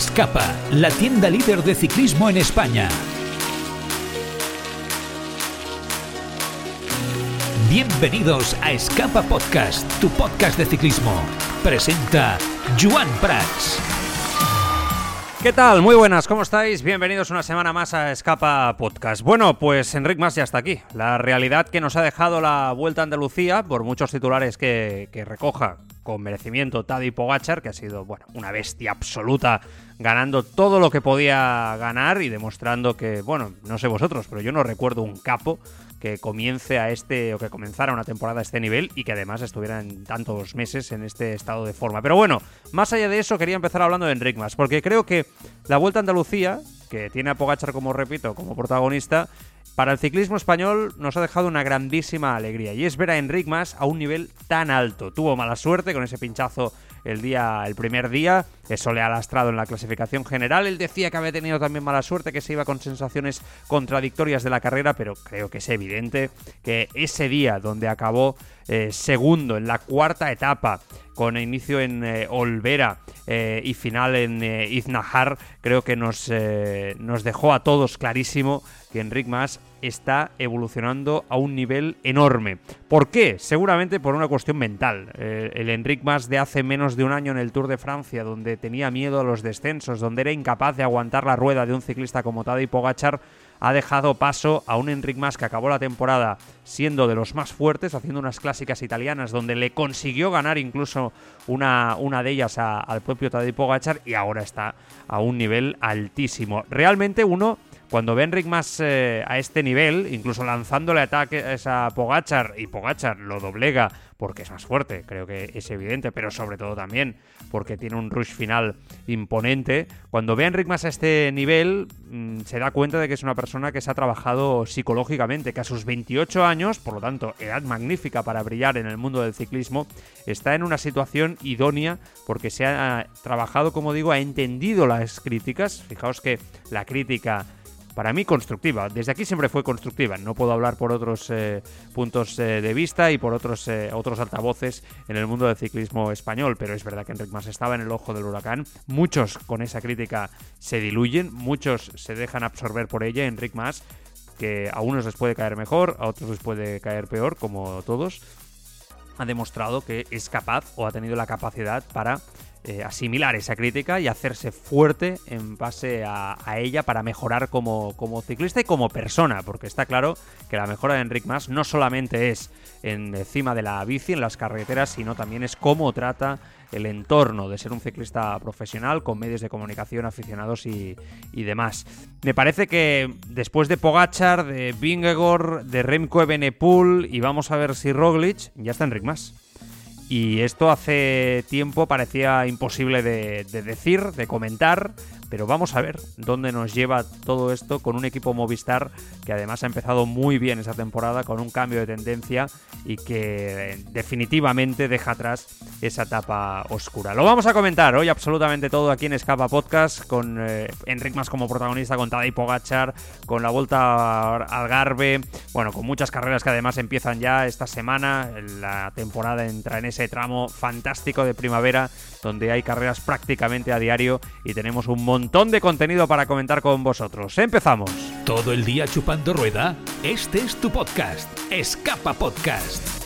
Escapa, la tienda líder de ciclismo en España. Bienvenidos a Escapa Podcast, tu podcast de ciclismo. Presenta Joan Prats. ¿Qué tal? Muy buenas, ¿cómo estáis? Bienvenidos una semana más a Escapa Podcast. Bueno, pues Enric Mas ya está aquí. La realidad que nos ha dejado la Vuelta a Andalucía, por muchos titulares que, que recoja con merecimiento Tadej Pogachar, que ha sido bueno, una bestia absoluta, ganando todo lo que podía ganar y demostrando que, bueno, no sé vosotros, pero yo no recuerdo un capo que comience a este o que comenzara una temporada a este nivel y que además estuviera en tantos meses en este estado de forma. Pero bueno, más allá de eso quería empezar hablando de Enric Mas, porque creo que la Vuelta a Andalucía, que tiene a Pogachar como repito, como protagonista, para el ciclismo español nos ha dejado una grandísima alegría y es ver a Enric Mas a un nivel tan alto. Tuvo mala suerte con ese pinchazo el día el primer día, eso le ha lastrado en la clasificación general. Él decía que había tenido también mala suerte, que se iba con sensaciones contradictorias de la carrera, pero creo que es evidente que ese día donde acabó eh, segundo en la cuarta etapa con inicio en eh, Olvera eh, y final en Iznahar, creo que nos, nos dejó a todos clarísimo que Enric Mas está evolucionando a un nivel enorme. ¿Por qué? Seguramente por una cuestión mental. Eh, el Enric Mas de hace menos de un año en el Tour de Francia, donde tenía miedo a los descensos, donde era incapaz de aguantar la rueda de un ciclista como Tadej Pogachar, ha dejado paso a un Enric Mas que acabó la temporada siendo de los más fuertes, haciendo unas clásicas italianas donde le consiguió ganar incluso una, una de ellas al propio Tadej Pogachar y ahora está a un nivel altísimo. Realmente uno cuando ve a Enric Mas eh, a este nivel, incluso lanzándole ataques a Pogachar y Pogachar lo doblega porque es más fuerte, creo que es evidente, pero sobre todo también porque tiene un rush final imponente. Cuando ve a Enric Mas a este nivel, mm, se da cuenta de que es una persona que se ha trabajado psicológicamente, que a sus 28 años, por lo tanto, edad magnífica para brillar en el mundo del ciclismo, está en una situación idónea porque se ha trabajado, como digo, ha entendido las críticas. Fijaos que la crítica para mí constructiva. Desde aquí siempre fue constructiva. No puedo hablar por otros eh, puntos eh, de vista y por otros, eh, otros altavoces en el mundo del ciclismo español, pero es verdad que Enric Mas estaba en el ojo del huracán. Muchos con esa crítica se diluyen, muchos se dejan absorber por ella. Enric Mas, que a unos les puede caer mejor, a otros les puede caer peor, como todos, ha demostrado que es capaz o ha tenido la capacidad para eh, asimilar esa crítica y hacerse fuerte en base a, ella para mejorar como, como ciclista y como persona, porque está claro que la mejora de Enric Mas no solamente es en- encima de la bici, en las carreteras, sino también es cómo trata el entorno de ser un ciclista profesional con medios de comunicación, aficionados y, y demás. Me parece que después de Pogachar, de Vingegaard, de Remco Evenepoel y vamos a ver si Roglic, ya está Enric Mas. Y esto hace tiempo parecía imposible de, de decir, de comentar, pero vamos a ver dónde nos lleva todo esto con un equipo Movistar que además ha empezado muy bien esa temporada con un cambio de tendencia y que eh, definitivamente deja atrás esa etapa oscura. Lo vamos a comentar hoy absolutamente todo aquí en Escapa Podcast con eh, Enric Mas como protagonista, con Tadej Pogachar, con la Vuelta al Algarve, bueno, con muchas carreras que además empiezan ya esta semana, la temporada entra en ese tramo fantástico de primavera donde hay carreras prácticamente a diario y tenemos un montón de contenido para comentar con vosotros. Empezamos. ¿Todo el día chupando rueda? Este es tu podcast, Escapa Podcast.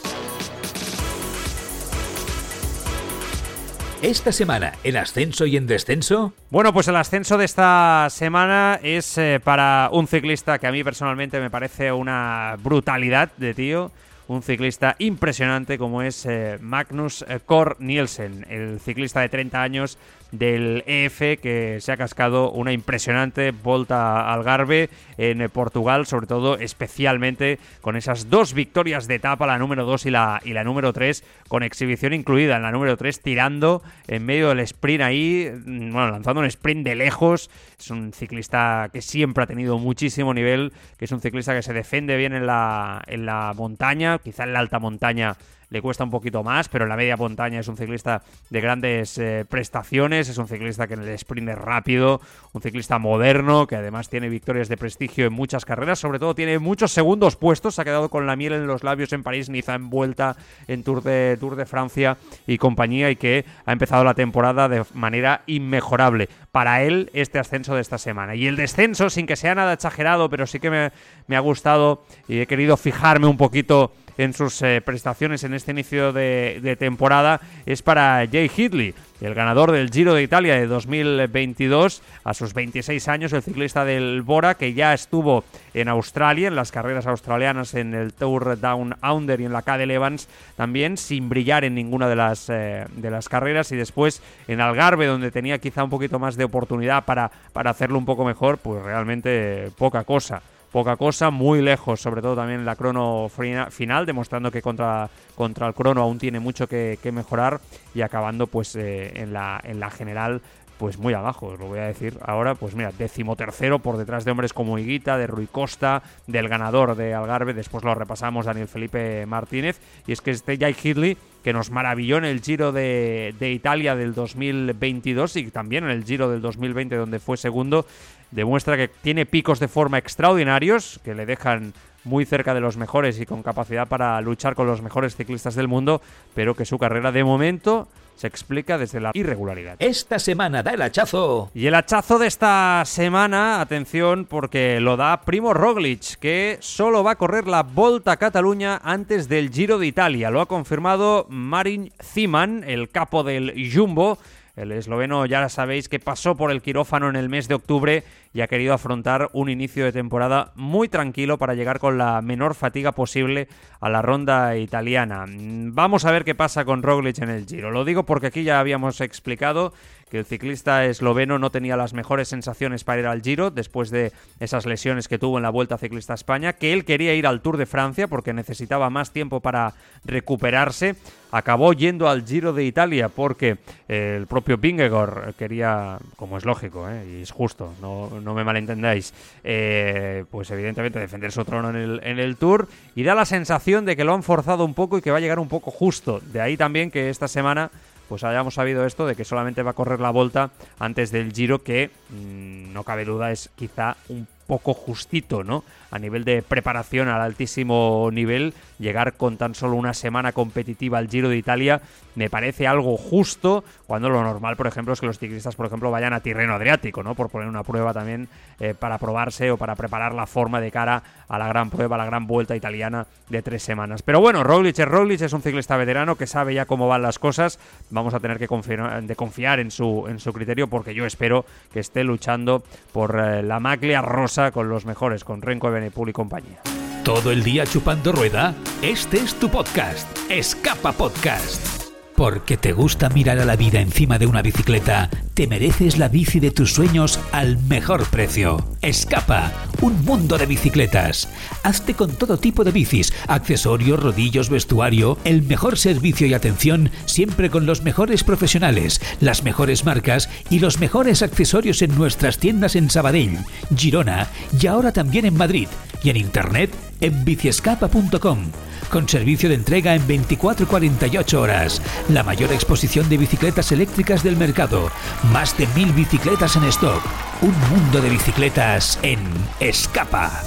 Esta semana, en ascenso y en descenso, Bueno, pues el ascenso de esta semana es eh, para un ciclista que a mí personalmente me parece una brutalidad de tío. Un ciclista impresionante como es eh, Magnus eh, Kor Nielsen, el ciclista de 30 años del EF que se ha cascado una impresionante volta al Algarve en Portugal, sobre todo especialmente con esas dos victorias de etapa, la número 2 y la, y la número 3, con exhibición incluida en la número 3, tirando en medio del sprint ahí, mm, bueno, lanzando un sprint de lejos. Es un ciclista que siempre ha tenido muchísimo nivel, que es un ciclista que se defiende bien en la, en la montaña, quizá en la alta montaña le cuesta un poquito más, pero en la media montaña es un ciclista de grandes eh, prestaciones, es un ciclista que en el sprint es rápido, un ciclista moderno, que además tiene victorias de prestigio en muchas carreras, sobre todo tiene muchos segundos puestos, se ha quedado con la miel en los labios en París, Niza en vuelta, en Tour de, Tour de Francia y compañía, y que ha empezado la temporada de manera inmejorable. Para él, este ascenso de esta semana. Y el descenso, sin que sea nada exagerado, pero sí que me, me ha gustado y he querido fijarme un poquito en sus eh, prestaciones en este inicio de, temporada es para Jay Hidley, el ganador del Giro de Italia de 2022, a sus 26 años, el ciclista del Bora, que ya estuvo en Australia, en las carreras australianas, en el Tour Down Under y en la Cadel Evans, también sin brillar en ninguna de las, eh, de las carreras, y después en Algarve, donde tenía quizá un poquito más de oportunidad para, para hacerlo un poco mejor, pues realmente poca cosa poca cosa, muy lejos, sobre todo también en la crono final, demostrando que contra, contra el crono aún tiene mucho que, mejorar y acabando pues eh, en, la, en la general pues muy abajo, lo voy a decir ahora, pues mira, decimotercero por detrás de hombres como Higuita, de Rui Costa, del ganador de Algarve, después lo repasamos Daniel Felipe Martínez, y es que este Jai Hidley, que nos maravilló en el Giro de, de, Italia del 2022 y también en el Giro del 2020 donde fue segundo, demuestra que tiene picos de forma extraordinarios que le dejan muy cerca de los mejores y con capacidad para luchar con los mejores ciclistas del mundo, pero que su carrera de momento se explica desde la irregularidad. Esta semana da el hachazo. Y el hachazo de esta semana, atención, porque lo da Primo Roglic, que solo va a correr la Volta a Cataluña antes del Giro de Italia. Lo ha confirmado Marin Ziman, el capo del Jumbo. El esloveno ya sabéis que pasó por el quirófano en el mes de octubre y ha querido afrontar un inicio de temporada muy tranquilo para llegar con la menor fatiga posible a la ronda italiana. Vamos a ver qué pasa con Roglic en el Giro. Lo digo porque aquí ya habíamos explicado que el ciclista esloveno no tenía las mejores sensaciones para ir al Giro después de esas lesiones que tuvo en la Vuelta Ciclista a España, que él quería ir al Tour de Francia porque necesitaba más tiempo para recuperarse. Acabó yendo al Giro de Italia porque el propio Bingegor quería, como es lógico ¿eh? y es justo, no, no me malentendáis, eh, pues evidentemente defender su trono en el, en el Tour y da la sensación de que lo han forzado un poco y que va a llegar un poco justo. De ahí también que esta semana pues hayamos sabido esto de que solamente va a correr la vuelta antes del Giro que mm, no cabe duda es quizá un poco justito, ¿no? A nivel de preparación al altísimo nivel, llegar con tan solo una semana competitiva al Giro de Italia me parece algo justo, cuando lo normal, por ejemplo, es que los ciclistas, por ejemplo, vayan a Tirreno Adriático, ¿no? Por poner una prueba también eh, para probarse o para preparar la forma de cara a la gran prueba, a la gran vuelta italiana de tres semanas. Pero bueno, Roglic es Roglic, es un ciclista veterano que sabe ya cómo van las cosas. Vamos a tener que confiar, en su, en su criterio porque yo espero que esté luchando por eh, la maglia rosa con los mejores, con Renko Y compañía. Todo el día chupando rueda, este es tu podcast, Escapa Podcast. Porque te gusta mirar a la vida encima de una bicicleta, te mereces la bici de tus sueños al mejor precio. Escapa, un mundo de bicicletas. Hazte con todo tipo de bicis, accesorios, rodillos, vestuario, el mejor servicio y atención, siempre con los mejores profesionales, las mejores marcas y los mejores accesorios en nuestras tiendas en Sabadell, Girona y ahora también en Madrid y en internet en biciescapa.com con servicio de entrega en 24 48 horas. La mayor exposición de bicicletas eléctricas del mercado. Más de mil bicicletas en stock. Un mundo de bicicletas en Escapa.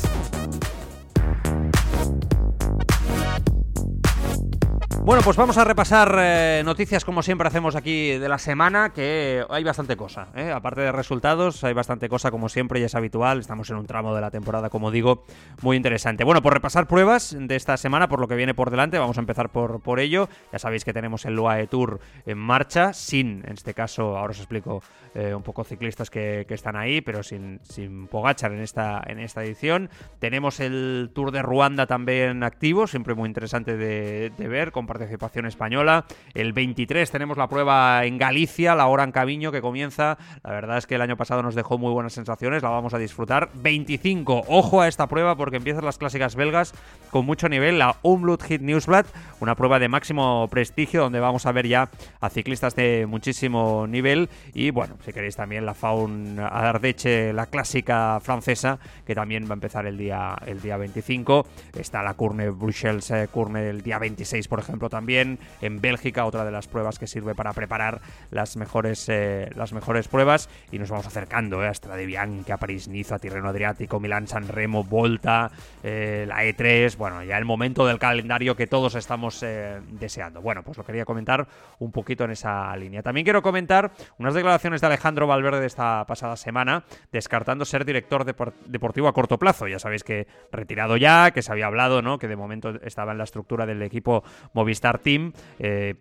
Bueno, pues vamos a repasar eh, noticias como siempre hacemos aquí de la semana, que hay bastante cosa. ¿eh? Aparte de resultados, hay bastante cosa como siempre y es habitual. Estamos en un tramo de la temporada, como digo, muy interesante. Bueno, por repasar pruebas de esta semana, por lo que viene por delante, vamos a empezar por, por ello. Ya sabéis que tenemos el UAE Tour en marcha, sin, en este caso, ahora os explico eh, un poco ciclistas que, están ahí, pero sin, sin Pogachar en esta, en esta edición. Tenemos el Tour de Ruanda también activo, siempre muy interesante de, de ver, compartir participación española. El 23 tenemos la prueba en Galicia, la hora en Caviño que comienza. La verdad es que el año pasado nos dejó muy buenas sensaciones, la vamos a disfrutar. 25, ojo a esta prueba porque empiezan las clásicas belgas con mucho nivel, la Umlut Hit Newsblad, una prueba de máximo prestigio donde vamos a ver ya a ciclistas de muchísimo nivel y bueno, si queréis también la Faun Ardeche, la clásica francesa, que también va a empezar el día, el día 25. Está la Curne Bruxelles, eh, Curne el día 26, por ejemplo, También, en Bélgica, otra de las pruebas que sirve para preparar las mejores, eh, las mejores pruebas. Y nos vamos acercando eh, a Strade Bianca, París-Niza, Tirreno Adriático, Milán-San Remo, Volta, eh, la E3. Bueno, ya el momento del calendario que todos estamos deseando. Bueno, pues lo quería comentar un poquito en esa línea. También quiero comentar unas declaraciones de Alejandro Valverde de esta pasada semana, descartando ser director deportivo a corto plazo. Ya sabéis que retirado ya, que se había hablado, ¿no? Que de momento estaba en la estructura del equipo Movistar Team. Eh,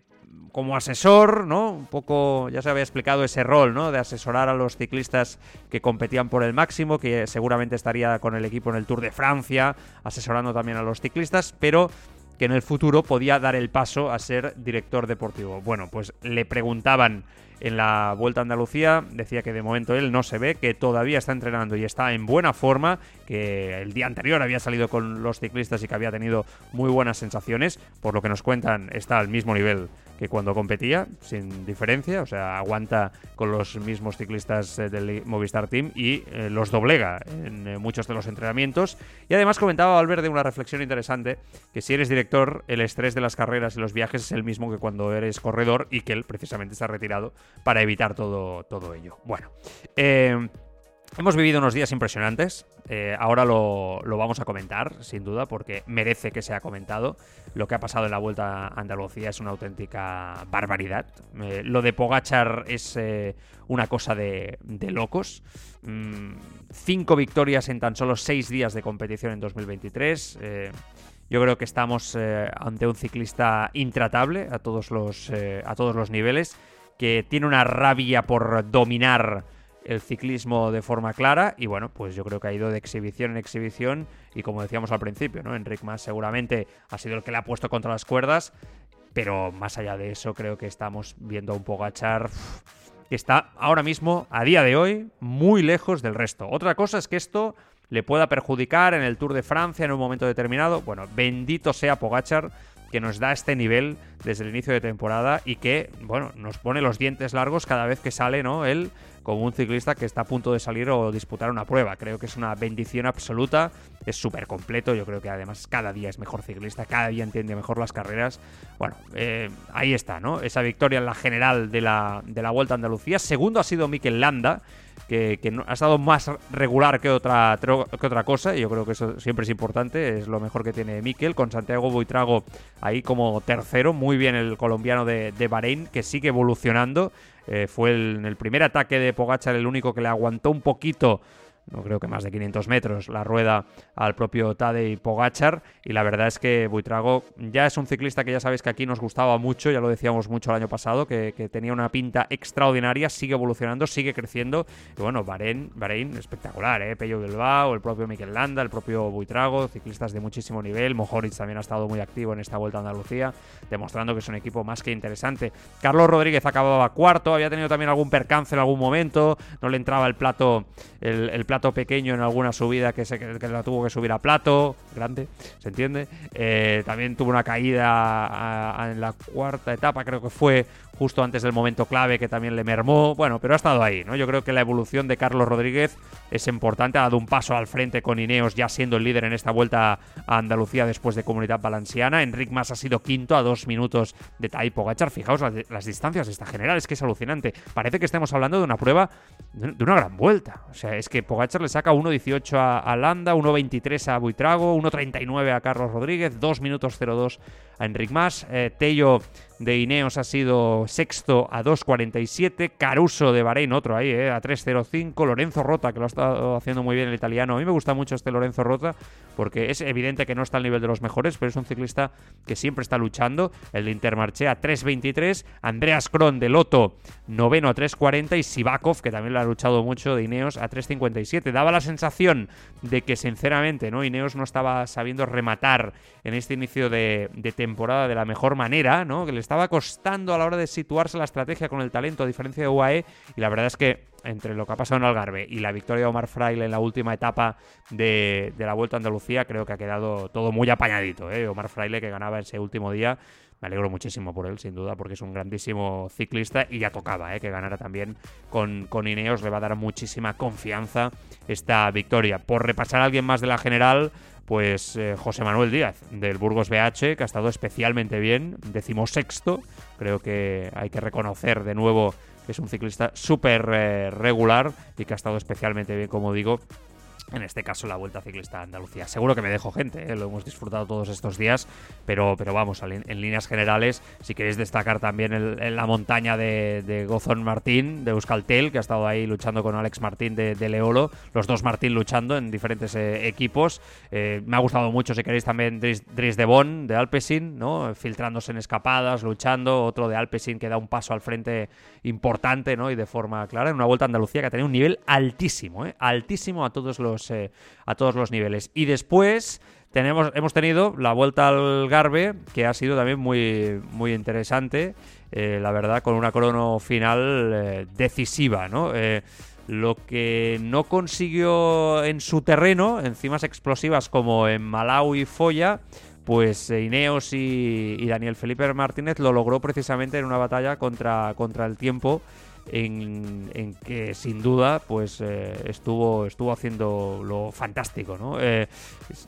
como asesor, ¿no? Un poco, ya se había explicado ese rol, ¿no? De asesorar a los ciclistas que competían por el máximo, que seguramente estaría con el equipo en el Tour de Francia, asesorando también a los ciclistas, pero que en el futuro podía dar el paso a ser director deportivo. Bueno, pues le preguntaban en la Vuelta a Andalucía. Decía que de momento él no se ve, que todavía está entrenando y está en buena forma, que el día anterior había salido con los ciclistas y que había tenido muy buenas sensaciones. Por lo que nos cuentan, está al mismo nivel que cuando competía, sin diferencia, o sea, aguanta con los mismos ciclistas eh, del Movistar Team y eh, los doblega en eh, muchos de los entrenamientos. Y además comentaba Valverde una reflexión interesante, que si eres director, el estrés de las carreras y los viajes es el mismo que cuando eres corredor y que él precisamente está retirado para evitar todo, todo ello. Bueno, hemos vivido unos días impresionantes. Eh, ahora lo, vamos a comentar, sin duda, porque merece que sea comentado. Lo que ha pasado en la Vuelta a Andalucía es una auténtica barbaridad. Eh, lo de Pogachar es eh, una cosa de, locos. Mm, cinco victorias en tan solo seis días de competición en 2023. yo creo que estamos ante un ciclista intratable a todos los, a todos los niveles, que tiene una rabia por dominar el ciclismo de forma clara y bueno, pues yo creo que ha ido de exhibición en exhibición y como decíamos al principio, ¿no? Enric Mas seguramente ha sido el que le ha puesto contra las cuerdas, pero más allá de eso creo que estamos viendo a un Pogachar que está ahora mismo, a día de hoy, muy lejos del resto. Otra cosa es que esto le pueda perjudicar en el Tour de Francia en un momento determinado. Bueno, bendito sea Pogachar que nos da este nivel desde el inicio de temporada y que, bueno, nos pone los dientes largos cada vez que sale, ¿no? Él como un ciclista que está a punto de salir o disputar una prueba. Creo que es una bendición absoluta, es súper completo, yo creo que además cada día es mejor ciclista, cada día entiende mejor las carreras. Bueno, eh, ahí está, ¿no? Esa victoria en la general de la, de la Vuelta a Andalucía. Segundo ha sido Mikel Landa, que, ha estado más regular que otra, que otra cosa, y yo creo que eso siempre es importante, es lo mejor que tiene Mikel, con Santiago Buitrago ahí como tercero, muy bien el colombiano de, de Bahrein, que sigue evolucionando. Eh, fue en el primer ataque de Pogachar el único que le aguantó un poquito no creo que más de 500 metros, la rueda al propio Tadej Pogachar. Y la verdad es que Buitrago ya es un ciclista que ya sabéis que aquí nos gustaba mucho, ya lo decíamos mucho el año pasado, que, tenía una pinta extraordinaria, sigue evolucionando, sigue creciendo. Y bueno, Bahrein, Bahrein espectacular, ¿eh? Pello Bilbao, el propio Mikel Landa, el propio Buitrago, ciclistas de muchísimo nivel. Mohoric también ha estado muy activo en esta vuelta a Andalucía, demostrando que es un equipo más que interesante. Carlos Rodríguez acababa cuarto, había tenido también algún percance en algún momento, no le entraba el plato, el plato pequeño en alguna subida que, se, que la tuvo que subir a plato, grande, ¿se entiende? Eh, también tuvo una caída en la cuarta etapa, creo que fue justo antes del momento clave que también le mermó. Bueno, pero ha estado ahí, ¿no? Yo creo que la evolución de Carlos Rodríguez es importante. Ha dado un paso al frente con Ineos ya siendo el líder en esta vuelta a Andalucía después de Comunidad Valenciana. Enric Mas ha sido quinto a dos minutos de Taipo Gachar. Fijaos las, distancias de esta general, es que es alucinante. Parece que estemos hablando de una prueba de una gran vuelta. O sea, es que Pogachar le saca 1.18 a, Landa, 1.23 a Buitrago, 1.39 a Carlos Rodríguez, 2 minutos 02 a Enric Mas. Eh, Tello de Ineos ha sido sexto a 2.47. Caruso de Bahrein, otro ahí, eh, a 3.05. Lorenzo Rota, que lo ha estado haciendo muy bien el italiano. A mí me gusta mucho este Lorenzo Rota porque es evidente que no está al nivel de los mejores, pero es un ciclista que siempre está luchando. El de Intermarché a 3.23. Andreas Kron de Loto, noveno a 3.40. Y Sivakov, que también lo ha luchado mucho de Ineos, a 3.57. Daba la sensación de que, sinceramente, ¿no? Ineos no estaba sabiendo rematar en este inicio de, de temporada de la mejor manera, ¿no? Que les estaba costando a la hora de situarse la estrategia con el talento, a diferencia de UAE, y la verdad es que entre lo que ha pasado en Algarve y la victoria de Omar Fraile en la última etapa de, la Vuelta a Andalucía, creo que ha quedado todo muy apañadito. ¿eh? Omar Fraile que ganaba ese último día, me alegro muchísimo por él, sin duda, porque es un grandísimo ciclista y ya tocaba ¿eh? que ganara también con Ineos, le va a dar muchísima confianza esta victoria. Por repasar a alguien más de la general, pues eh, José Manuel Díaz del Burgos BH, que ha estado especialmente bien, decimosexto, creo que hay que reconocer de nuevo que es un ciclista súper eh, regular y que ha estado especialmente bien, como digo, en este caso la Vuelta Ciclista de Andalucía. Seguro que me dejo gente, ¿eh? lo hemos disfrutado todos estos días, pero, pero vamos, en, líneas generales, si queréis destacar también en la montaña de, Gozón Martín, de Euskaltel, que ha estado ahí luchando con Alex Martín de, Leolo, los dos Martín luchando en diferentes eh, equipos. Eh, me ha gustado mucho, si queréis, también Dries, de Bon, de Alpecin, ¿no? filtrándose en escapadas, luchando, otro de Alpecin que da un paso al frente importante ¿no? y de forma clara, en una Vuelta a Andalucía que ha tenido un nivel altísimo, altísimo a todos los eh, a todos los niveles. Y después tenemos, hemos tenido la vuelta al Garbe, que ha sido también muy, muy interesante, eh, la verdad, con una crono final eh, decisiva, ¿no? lo que no consiguió en su terreno, encimas explosivas como en Malau y Foya, pues Ineos y, y, Daniel Felipe Martínez lo logró precisamente en una batalla contra, contra el tiempo en, que sin duda pues eh, estuvo estuvo haciendo lo fantástico ¿no? Eh,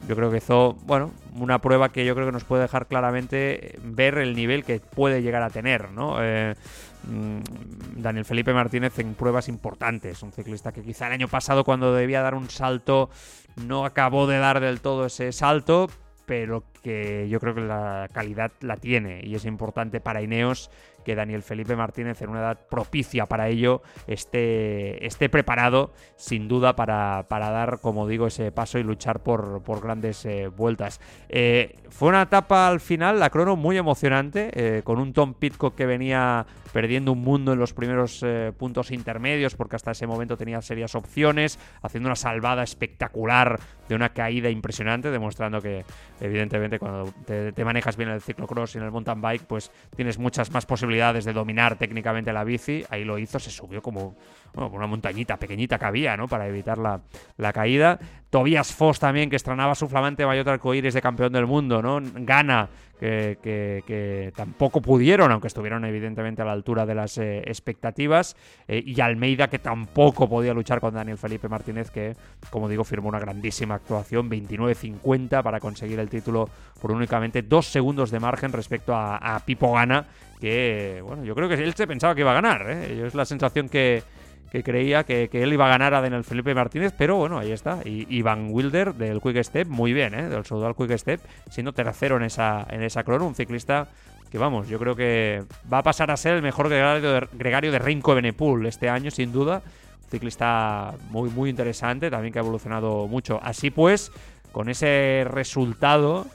yo creo que hizo bueno una prueba que yo creo que nos puede dejar claramente ver el nivel que puede llegar a tener ¿no? Eh, mm, Daniel Felipe Martínez en pruebas importantes un ciclista que quizá el año pasado cuando debía dar un salto no acabó de dar del todo ese salto pero que yo creo que la calidad la tiene y es importante para Ineos que Daniel Felipe Martínez en una edad propicia para ello esté, esté preparado sin duda para, dar, como digo, ese paso y luchar por, grandes eh, vueltas. Eh, fue una etapa al final, la crono muy emocionante, eh, con un Tom Pitcock que venía perdiendo un mundo en los primeros puntos intermedios porque hasta ese momento tenía serias opciones, haciendo una salvada espectacular de una caída impresionante, demostrando que evidentemente cuando te, te manejas bien el ciclocross y en el mountain bike, pues tienes muchas más posibilidades de dominar técnicamente la bici. Ahí lo hizo, se subió como una montañita pequeñita que había, ¿no? Para evitar la, la caída. Tobias Foss también, que estrenaba su flamante maillot arcoíris de campeón del mundo, ¿no? Gana, que, que, tampoco pudieron, aunque estuvieron evidentemente a la altura de las eh, expectativas. Eh, y Almeida, que tampoco podía luchar con Daniel Felipe Martínez, que, como digo, firmó una grandísima actuación, 29-50 para conseguir el título por únicamente dos segundos de margen respecto a, a Pipo Gana, que, bueno, yo creo que él se pensaba que iba a ganar, ¿eh? Es la sensación que, que creía que, él iba a ganar a Daniel Felipe Martínez, pero bueno, ahí está. Y, Van Wilder del Quick Step, muy bien, ¿eh? del Soudal Quick Step, siendo tercero en esa, en esa crono, un ciclista que vamos, yo creo que va a pasar a ser el mejor gregario de, gregario de Benepool este año, sin duda. Un ciclista muy, muy interesante, también que ha evolucionado mucho. Así pues, con ese resultado,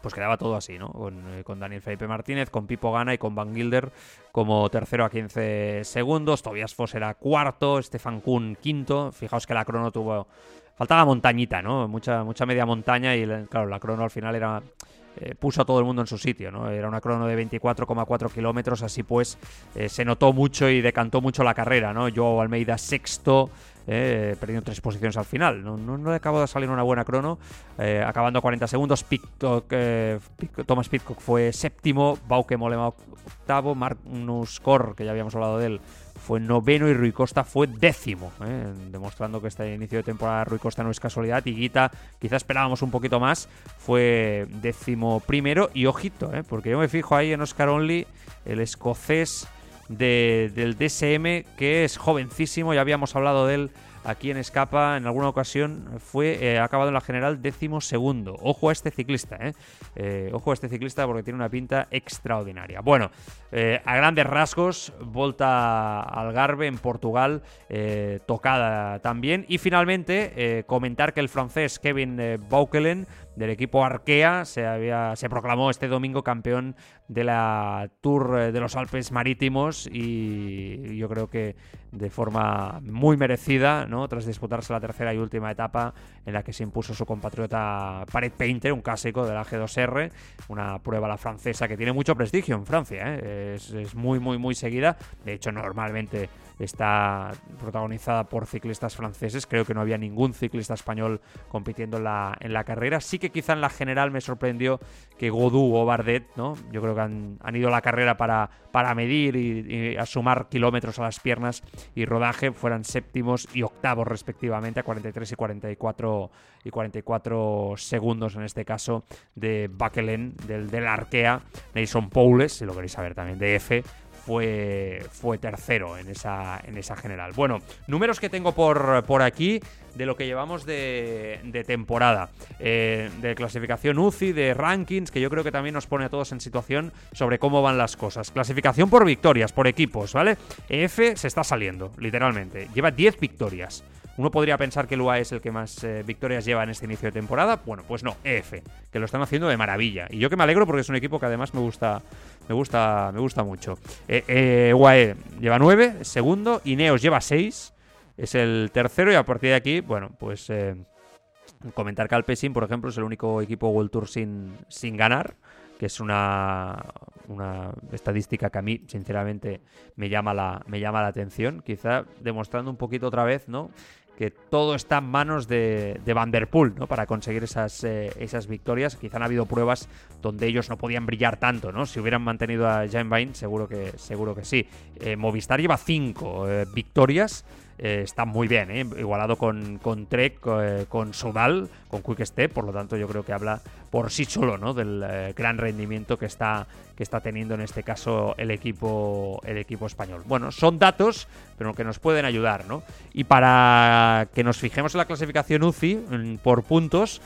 pues quedaba todo así, ¿no? Eh, con, Daniel Felipe Martínez, con Pipo Gana y con Van Gilder como tercero a 15 segundos. Tobias Foss era cuarto, Stefan Kuhn quinto. Fijaos que la crono tuvo... Faltaba montañita, ¿no? Mucha, mucha media montaña y, claro, la crono al final era... Eh, puso a todo el mundo en su sitio, ¿no? Era una crono de 24,4 kilómetros, así pues eh, se notó mucho y decantó mucho la carrera, ¿no? Joao Almeida sexto, eh, perdiendo tres posiciones al final. No, no, le acabó de salir una buena crono, eh, acabando a 40 segundos. Eh, Thomas Pitcock fue séptimo, Bauke Molema octavo, Magnus Kor, que ya habíamos hablado de él, fue noveno y Rui Costa fue décimo, demostrando que este inicio de temporada Rui Costa no es casualidad. Y Guita, quizás esperábamos un poquito más, fue décimo primero. Y ojito, porque yo me fijo ahí en Oscar Only, el escocés del DSM, que es jovencísimo, ya habíamos hablado de él aquí en Escapa en alguna ocasión, fue eh, acabado en la general décimo segundo. Ojo a este ciclista, eh. ¿eh? Ojo a este ciclista porque tiene una pinta extraordinaria. Bueno, eh, a grandes rasgos, volta al Garbe en Portugal, tocada también. Y finalmente, comentar que el francés Kevin Baukelen del equipo Arkea se, había, se proclamó este domingo campeón de la Tour de los Alpes Marítimos y yo creo que de forma muy merecida, ¿no? tras disputarse la tercera y última etapa en la que se impuso su compatriota Paret Painter, un clásico de la G2R, una prueba la francesa que tiene mucho prestigio en Francia, ¿eh? es, muy muy muy seguida, de hecho normalmente está protagonizada por ciclistas franceses. Creo que no había ningún ciclista español compitiendo en la, en la carrera. Sí que quizá en la general me sorprendió que Godú o Bardet, ¿no? Yo creo que han, ido a la carrera para, para medir y, y, a sumar kilómetros a las piernas y rodaje, fueran séptimos y octavos respectivamente a 43 y 44 y 44 segundos en este caso de Bakelen, del, del Arkea, Nason Poules, si lo queréis saber también de F, fue, fue tercero en esa, en esa general. Bueno, números que tengo por, por aquí de lo que llevamos de, de temporada, eh, de clasificación UCI, de rankings, que yo creo que también nos pone a todos en situación sobre cómo van las cosas. Clasificación por victorias, por equipos, ¿vale? EF se está saliendo, literalmente. Lleva 10 victorias. Uno podría pensar que el UAE es el que más eh, victorias lleva en este inicio de temporada. Bueno, pues no, EF, que lo están haciendo de maravilla. Y yo que me alegro porque es un equipo que además me gusta, me gusta, me gusta mucho. Eh, eh UAE lleva 9, segundo. Ineos lleva 6, es el tercero. Y a partir de aquí, bueno, pues eh, comentar que Alpecin, por ejemplo, es el único equipo World Tour sin, sin ganar que es una, una estadística que a mí, sinceramente, me llama la, me llama la atención. Quizá demostrando un poquito otra vez, ¿no? Que todo está en manos de, de Van ¿no? Para conseguir esas, eh, esas victorias. Quizá han habido pruebas donde ellos no podían brillar tanto, ¿no? Si hubieran mantenido a Jan Vine, seguro que, seguro que sí. Eh, Movistar lleva cinco eh, victorias eh, está muy bien, ¿eh? igualado con, con Trek, eh, con Sodal, con Quick Step, por lo tanto yo creo que habla por sí solo ¿no? del gran rendimiento que está, que está teniendo en este caso el equipo, el equipo español. Bueno, son datos, pero que nos pueden ayudar, ¿no? Y para que nos fijemos en la clasificación UCI por puntos,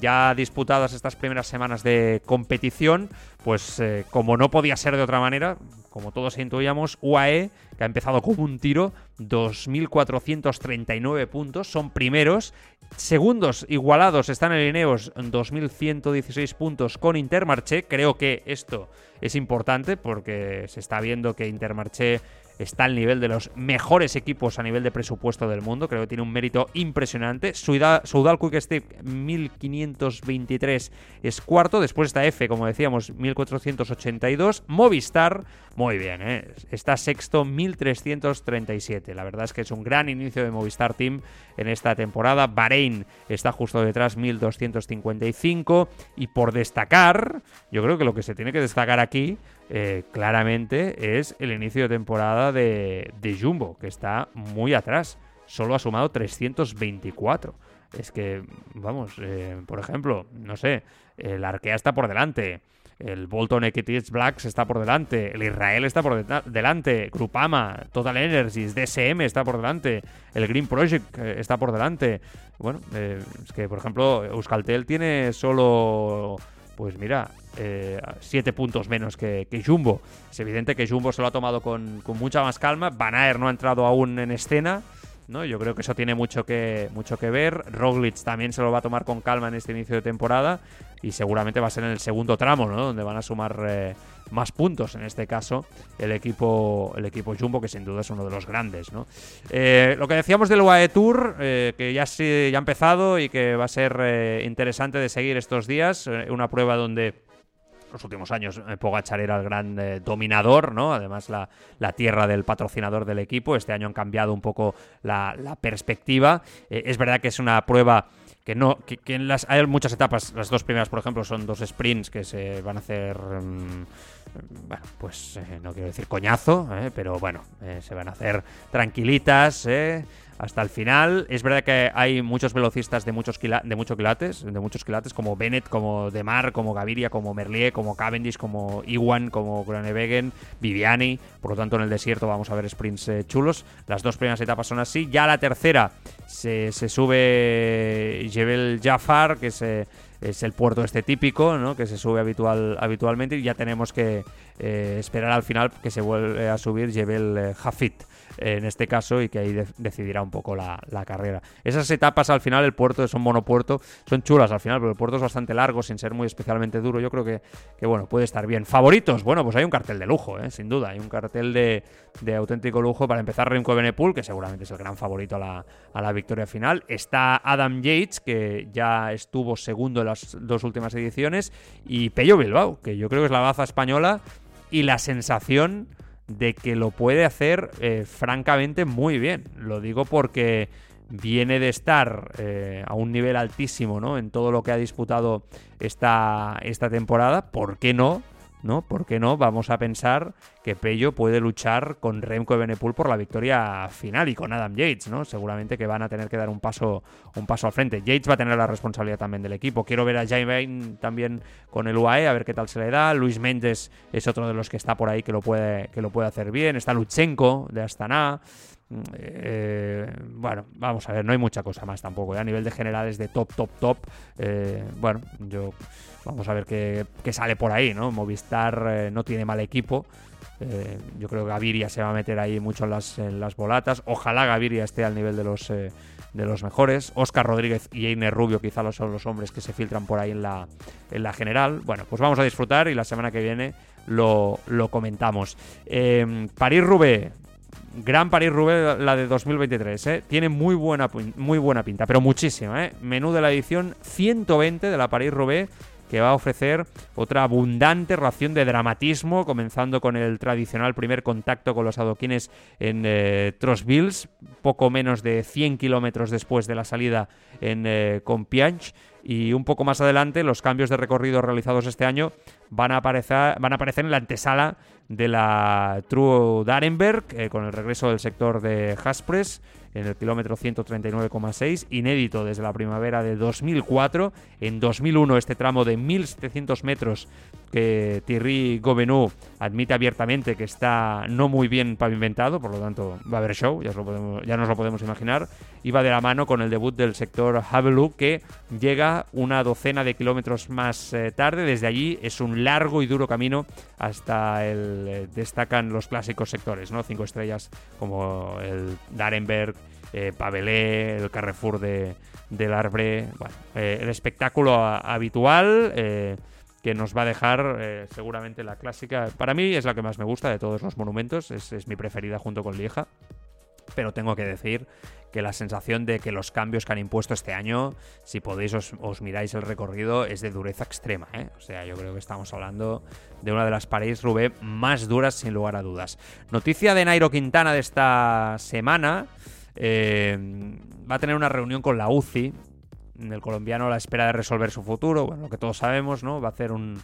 ya disputadas estas primeras semanas de competición, pues como no podía ser de otra manera, como todos intuíamos, UAE, que ha empezado como un tiro, 2.439 puntos, son primeros. Segundos igualados están en Ineos, 2.116 puntos con Intermarché. Creo que esto es importante porque se está viendo que Intermarché está al nivel de los mejores equipos a nivel de presupuesto del mundo. Creo que tiene un mérito impresionante. Soudal Quick Step 1523 es cuarto. Después está F, como decíamos, 1482. Movistar, muy bien, ¿eh? está sexto, 1337. La verdad es que es un gran inicio de Movistar Team en esta temporada. Bahrein está justo detrás, 1255. Y por destacar, yo creo que lo que se tiene que destacar aquí eh, claramente es el inicio de temporada de, Jumbo, que está muy atrás. Solo ha sumado 324. Es que, vamos, eh, por ejemplo, no sé, el Arkea está por delante. El Bolton Equities Blacks está por delante. El Israel está por delante. Grupama, Total Energies, DSM está por delante. El Green Project eh, está por delante. Bueno, es que, por ejemplo, Euskaltel tiene solo pues mira, eh, siete puntos menos que, Jumbo. Es evidente que Jumbo se lo ha tomado con, mucha más calma. Van no ha entrado aún en escena. ¿No? Yo creo que eso tiene mucho que, mucho que ver. Roglic también se lo va a tomar con calma en este inicio de temporada y seguramente va a ser en el segundo tramo, ¿no? Donde van a sumar eh, más puntos, en este caso, el equipo, el equipo Jumbo, que sin duda es uno de los grandes, ¿no? Eh, lo que decíamos del UAE Tour, eh, que ya, ya ha empezado y que va a ser interesante de seguir estos días, una prueba donde los últimos años Pogachar era el gran dominador, ¿no? Además la, tierra del patrocinador del equipo. Este año han cambiado un poco la, perspectiva. es verdad que es una prueba que no que, en las hay muchas etapas las dos primeras por ejemplo son dos sprints que se van a hacer mm, bueno pues eh, no quiero decir coñazo eh, pero bueno eh, se van a hacer tranquilitas hasta el final. Es verdad que hay muchos velocistas de muchos, de muchos quilates, de muchos como Bennett, como Demar, como Gaviria, como Merlier, como Cavendish, como Iwan, como Gronewegen, Viviani. Por lo tanto, en el desierto vamos a ver sprints eh, chulos. Las dos primeras etapas son así. Ya la tercera se, sube Jebel Jafar, que es es el puerto este típico, ¿no? que se sube habitual, habitualmente y ya tenemos que eh, esperar al final que se vuelva a subir Jebel eh, Hafit en este caso y que ahí decidirá un poco la, carrera. Esas etapas al final, el puerto es un monopuerto, son chulas al final, pero el puerto es bastante largo sin ser muy especialmente duro. Yo creo que, que bueno, puede estar bien. ¿Favoritos? Bueno, pues hay un cartel de lujo, ¿eh? sin duda. Hay un cartel de, auténtico lujo. Para empezar, Remco que seguramente es el gran favorito a la, a la victoria final. Está Adam Yates, que ya estuvo segundo en las dos últimas ediciones. Y Pello Bilbao, que yo creo que es la baza española y la sensación de que lo puede hacer eh, francamente muy bien. Lo digo porque viene de estar eh, a un nivel altísimo ¿no? en todo lo que ha disputado esta, esta temporada. ¿Por qué no? ¿No? ¿Por qué no? Vamos a pensar que Pello puede luchar con Remco Evenepoel por la victoria final y con Adam Yates, ¿no? Seguramente que van a tener que dar un paso, un paso al frente. Yates va a tener la responsabilidad también del equipo. Quiero ver a Jaime también con el UAE, a ver qué tal se le da. Luis Méndez es otro de los que está por ahí que lo puede, que lo puede hacer bien. Está Luchenko de Astana. Eh, bueno, vamos a ver, no hay mucha cosa más tampoco. ¿eh? A nivel de generales de top, top, top. Eh, bueno, yo vamos a ver qué, sale por ahí, ¿no? Movistar no tiene mal equipo. yo creo que Gaviria se va a meter ahí mucho en las, en las bolatas. Ojalá Gaviria esté al nivel de los, de los mejores. Oscar Rodríguez y Einer Rubio quizá son los hombres que se filtran por ahí en la, en la general. Bueno, pues vamos a disfrutar y la semana que viene lo, lo comentamos. París-Roubaix Gran París-Roubaix, la de 2023, ¿eh? Tiene muy buena, muy buena pinta, pero muchísima, ¿eh? Menú de la edición 120 de la París-Roubaix que va a ofrecer otra abundante ración de dramatismo, comenzando con el tradicional primer contacto con los adoquines en eh, poco menos de 100 kilómetros después de la salida en eh, Compiègne. Y un poco más adelante, los cambios de recorrido realizados este año van a aparecer, van a aparecer en la antesala de la True Darenberg, eh, con el regreso del sector de Haspres en el kilómetro 139,6, inédito desde la primavera de 2004. En 2001 este tramo de 1.700 metros que Thierry Gobenou admite abiertamente que está no muy bien pavimentado, por lo tanto va a haber show, ya, nos lo podemos imaginar, y va de la mano con el debut del sector Havelock que llega una docena de kilómetros más eh, tarde, desde allí es un largo y duro camino hasta el eh, destacan los clásicos sectores, ¿no? Cinco estrellas como el Darenberg, eh, Pavelé, el Carrefour de, del Arbre, bueno, el espectáculo habitual que nos va a dejar eh, seguramente la clásica. Para mí es la que más me gusta de todos los monumentos, es, mi preferida junto con Lieja. Pero tengo que decir que la sensación de que los cambios que han impuesto este año, si podéis os, miráis el recorrido, es de dureza extrema. ¿eh? O sea, yo creo que estamos hablando de una de las París Roubaix más duras sin lugar a dudas. Noticia de Nairo Quintana de esta semana. Eh, va a tener una reunión con la UCI el colombiano a la espera de resolver su futuro, bueno, lo que todos sabemos, ¿no? Va a hacer un,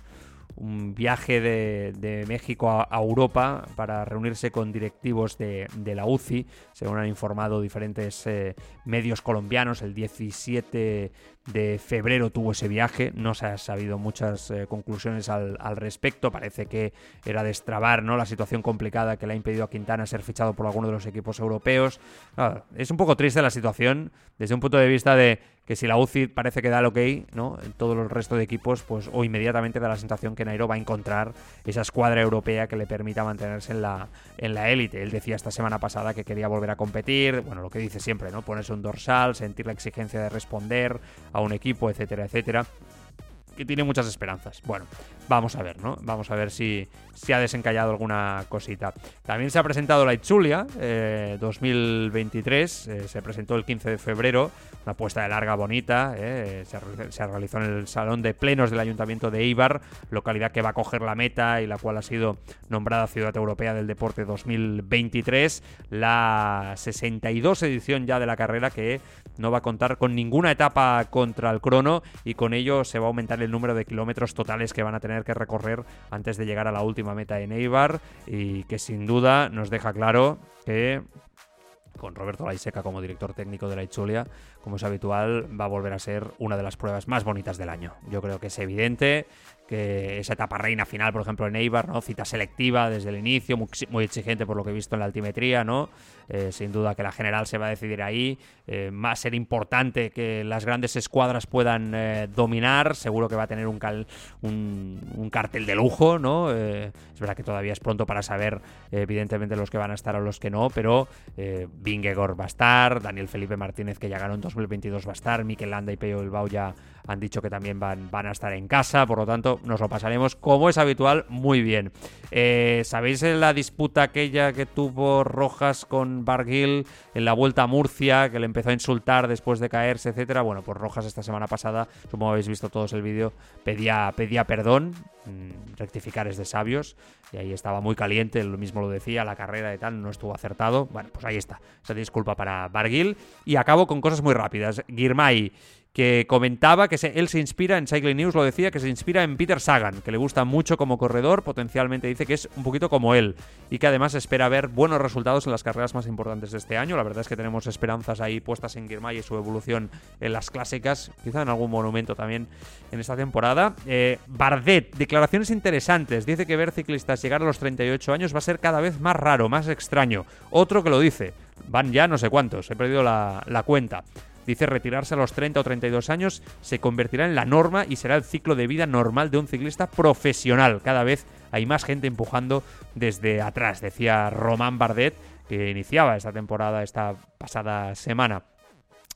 un viaje de, México a, Europa para reunirse con directivos de, la UCI, según han informado diferentes eh, medios colombianos. El 17 de febrero tuvo ese viaje, no se han sabido muchas eh, conclusiones al, respecto, parece que era destrabar ¿no? la situación complicada que le ha impedido a Quintana ser fichado por alguno de los equipos europeos. es un poco triste la situación desde un punto de vista de que si la UCI parece que da el ok, ¿no? En todos los restos de equipos, pues o inmediatamente da la sensación que Nairo va a encontrar esa escuadra europea que le permita mantenerse en la en la élite. Él decía esta semana pasada que quería volver a competir, bueno, lo que dice siempre, ¿no? Ponerse un dorsal, sentir la exigencia de responder a un equipo, etcétera, etcétera que tiene muchas esperanzas. Bueno, vamos a ver, ¿no? Vamos a ver si, si ha desencallado alguna cosita. También se ha presentado la Itzulia 2023, eh, eh, se presentó el 15 de febrero, una puesta de larga bonita, eh, se, se, realizó en el Salón de Plenos del Ayuntamiento de Ibar, localidad que va a coger la meta y la cual ha sido nombrada Ciudad Europea del Deporte 2023, la 62 edición ya de la carrera que no va a contar con ninguna etapa contra el crono y con ello se va a aumentar el número de kilómetros totales que van a tener que recorrer antes de llegar a la última meta en Eibar y que sin duda nos deja claro que con Roberto Laiseca como director técnico de la Ichulia, como es habitual, va a volver a ser una de las pruebas más bonitas del año. Yo creo que es evidente que esa etapa reina final, por ejemplo, en Eibar, ¿no? Cita selectiva desde el inicio, muy, exigente por lo que he visto en la altimetría, ¿no? Eh, sin duda que la general se va a decidir ahí. Eh, va a ser importante que las grandes escuadras puedan eh, dominar. Seguro que va a tener un, un, cartel de lujo, ¿no? es verdad que todavía es pronto para saber, evidentemente, los que van a estar o los que no, pero Vingegor va a estar, Daniel Felipe Martínez, que ya ganó en 2022, va a estar, Mikel Landa y Peyo Bilbao ya han dicho que también van, van a estar en casa, por lo tanto nos lo pasaremos como es habitual muy bien. Eh, ¿Sabéis la disputa aquella que tuvo Rojas con Barguil en la vuelta a Murcia, que le empezó a insultar después de caerse, etcétera. Bueno, pues Rojas esta semana pasada, como habéis visto todos el vídeo, pedía, pedía perdón, mm, rectificar es de sabios, y ahí estaba muy caliente, lo mismo lo decía, la carrera y tal, no estuvo acertado. Bueno, pues ahí está, esa disculpa para Barguil. Y acabo con cosas muy rápidas. Girmay que comentaba que él se inspira, en Cycling News lo decía, que se inspira en Peter Sagan, que le gusta mucho como corredor, potencialmente dice que es un poquito como él y que además espera ver buenos resultados en las carreras más importantes de este año. La verdad es que tenemos esperanzas ahí puestas en Girmay y su evolución en las clásicas, quizá en algún monumento también en esta temporada. Eh, Bardet, declaraciones interesantes, dice que ver ciclistas llegar a los 38 años va a ser cada vez más raro, más extraño. Otro que lo dice, van ya no sé cuántos, he perdido la, la cuenta. Dice retirarse a los 30 o 32 años se convertirá en la norma y será el ciclo de vida normal de un ciclista profesional. Cada vez hay más gente empujando desde atrás, decía Román Bardet, que iniciaba esta temporada esta pasada semana.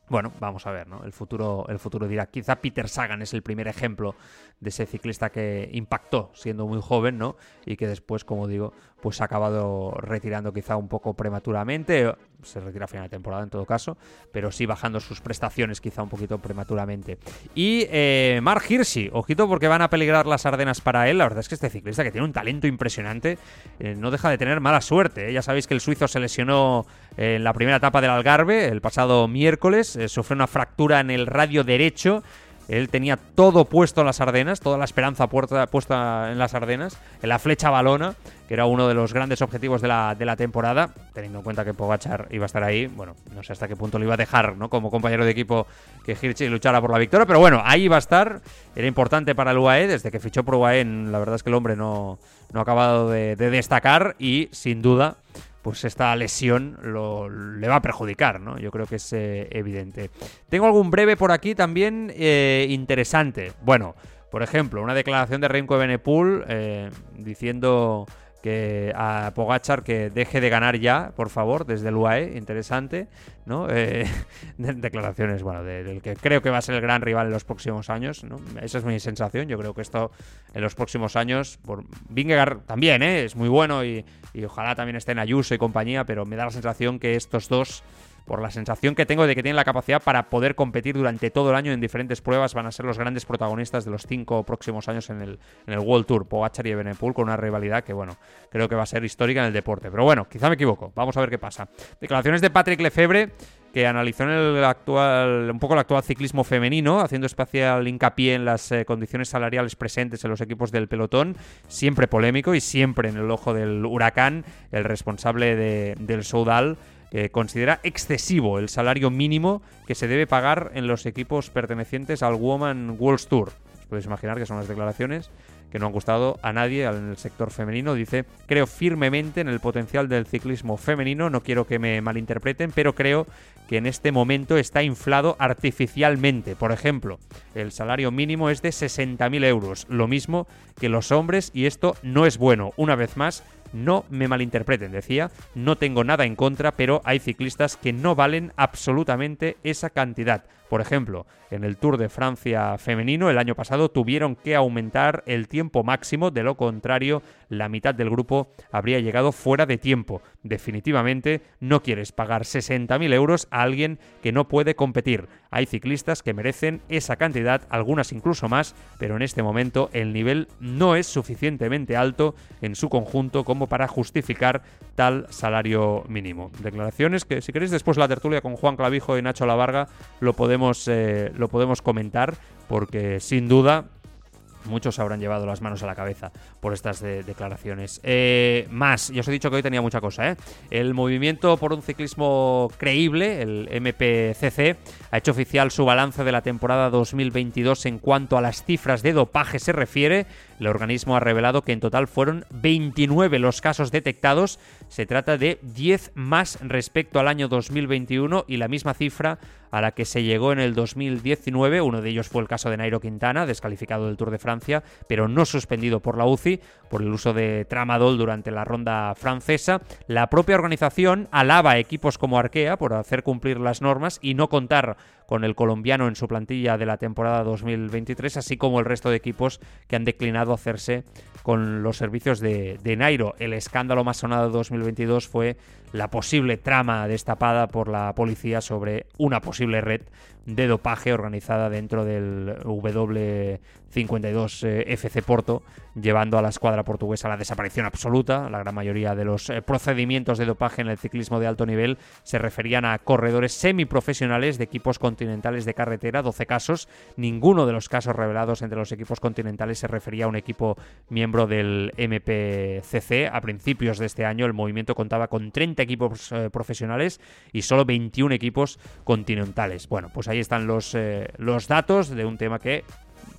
Bueno, vamos a ver, ¿no? El futuro, el futuro dirá. Quizá Peter Sagan es el primer ejemplo de ese ciclista que impactó siendo muy joven, ¿no? Y que después, como digo, pues ha acabado retirando quizá un poco prematuramente. Se retira a final de temporada en todo caso, pero sí bajando sus prestaciones quizá un poquito prematuramente. Y eh, Mark Hirschi, ojito porque van a peligrar las Ardenas para él. La verdad es que este ciclista que tiene un talento impresionante eh, no deja de tener mala suerte. ¿eh? Ya sabéis que el suizo se lesionó en la primera etapa del Algarve el pasado miércoles, sufrió una fractura en el radio derecho él tenía todo puesto en las Ardenas, toda la esperanza puesta en las Ardenas, en la flecha balona, que era uno de los grandes objetivos de la, de la temporada, teniendo en cuenta que Pogachar iba a estar ahí. Bueno, no sé hasta qué punto lo iba a dejar ¿no? como compañero de equipo que Hirschi luchara por la victoria, pero bueno, ahí iba a estar. Era importante para el UAE, desde que fichó por UAE, la verdad es que el hombre no, no ha acabado de destacar y sin duda pues esta lesión lo, le va a perjudicar, ¿no? Yo creo que es eh, evidente. Tengo algún breve por aquí también eh, interesante. Bueno, por ejemplo, una declaración de Remco Benepul eh, diciendo que a Pogachar que deje de ganar ya, por favor, desde el UAE, interesante, ¿no? Eh, declaraciones, bueno, del que creo que va a ser el gran rival en los próximos años, ¿no? Esa es mi sensación, yo creo que esto en los próximos años, por Vingegaard también, ¿eh? Es muy bueno y, y ojalá también esté en Ayuso y compañía, pero me da la sensación que estos dos por la sensación que tengo de que tienen la capacidad para poder competir durante todo el año en diferentes pruebas, van a ser los grandes protagonistas de los cinco próximos años en el, en el World Tour, Pogachar y Evenepoel, con una rivalidad que, bueno, creo que va a ser histórica en el deporte. Pero bueno, quizá me equivoco, vamos a ver qué pasa. Declaraciones de Patrick Lefebvre que analizó en el actual, un poco el actual ciclismo femenino, haciendo especial hincapié en las eh, condiciones salariales presentes en los equipos del pelotón, siempre polémico y siempre en el ojo del huracán, el responsable de, del Soudal considera excesivo el salario mínimo que se debe pagar en los equipos pertenecientes al Woman World Tour. podéis imaginar que son las declaraciones que no han gustado a nadie en el sector femenino. Dice, creo firmemente en el potencial del ciclismo femenino, no quiero que me malinterpreten, pero creo que en este momento está inflado artificialmente. Por ejemplo, el salario mínimo es de 60.000 euros, lo mismo que los hombres, y esto no es bueno. Una vez más, no me malinterpreten, decía, no tengo nada en contra, pero hay ciclistas que no valen absolutamente esa cantidad. Por ejemplo, en el Tour de Francia femenino el año pasado tuvieron que aumentar el tiempo máximo, de lo contrario la mitad del grupo habría llegado fuera de tiempo. Definitivamente no quieres pagar 60.000 euros a alguien que no puede competir. Hay ciclistas que merecen esa cantidad, algunas incluso más, pero en este momento el nivel no es suficientemente alto en su conjunto como para justificar tal salario mínimo. Declaraciones que si queréis después la tertulia con Juan Clavijo y Nacho Lavarga lo podemos, eh, lo podemos comentar porque sin duda muchos habrán llevado las manos a la cabeza por estas declaraciones. Eh, más, yo os he dicho que hoy tenía mucha cosa. ¿eh? El movimiento por un ciclismo creíble, el MPCC, ha hecho oficial su balance de la temporada 2022 en cuanto a las cifras de dopaje se refiere. El organismo ha revelado que en total fueron 29 los casos detectados. Se trata de 10 más respecto al año 2021 y la misma cifra a la que se llegó en el 2019. Uno de ellos fue el caso de Nairo Quintana, descalificado del Tour de Francia, pero no suspendido por la UCI por el uso de tramadol durante la ronda francesa. La propia organización alaba a equipos como Arkea por hacer cumplir las normas y no contar con el colombiano en su plantilla de la temporada 2023, así como el resto de equipos que han declinado hacerse con los servicios de, de Nairo. El escándalo más sonado de 2022 fue la posible trama destapada por la policía sobre una posible red de dopaje organizada dentro del W52 eh, FC Porto, llevando a la escuadra portuguesa a la desaparición absoluta. La gran mayoría de los eh, procedimientos de dopaje en el ciclismo de alto nivel se referían a corredores semiprofesionales de equipos continentales de carretera, 12 casos. Ninguno de los casos revelados entre los equipos continentales se refería a un equipo miembro del MPCC. A principios de este año el movimiento contaba con 30 equipos eh, profesionales y solo 21 equipos continentales. Bueno, pues ahí están los, eh, los datos de un tema que,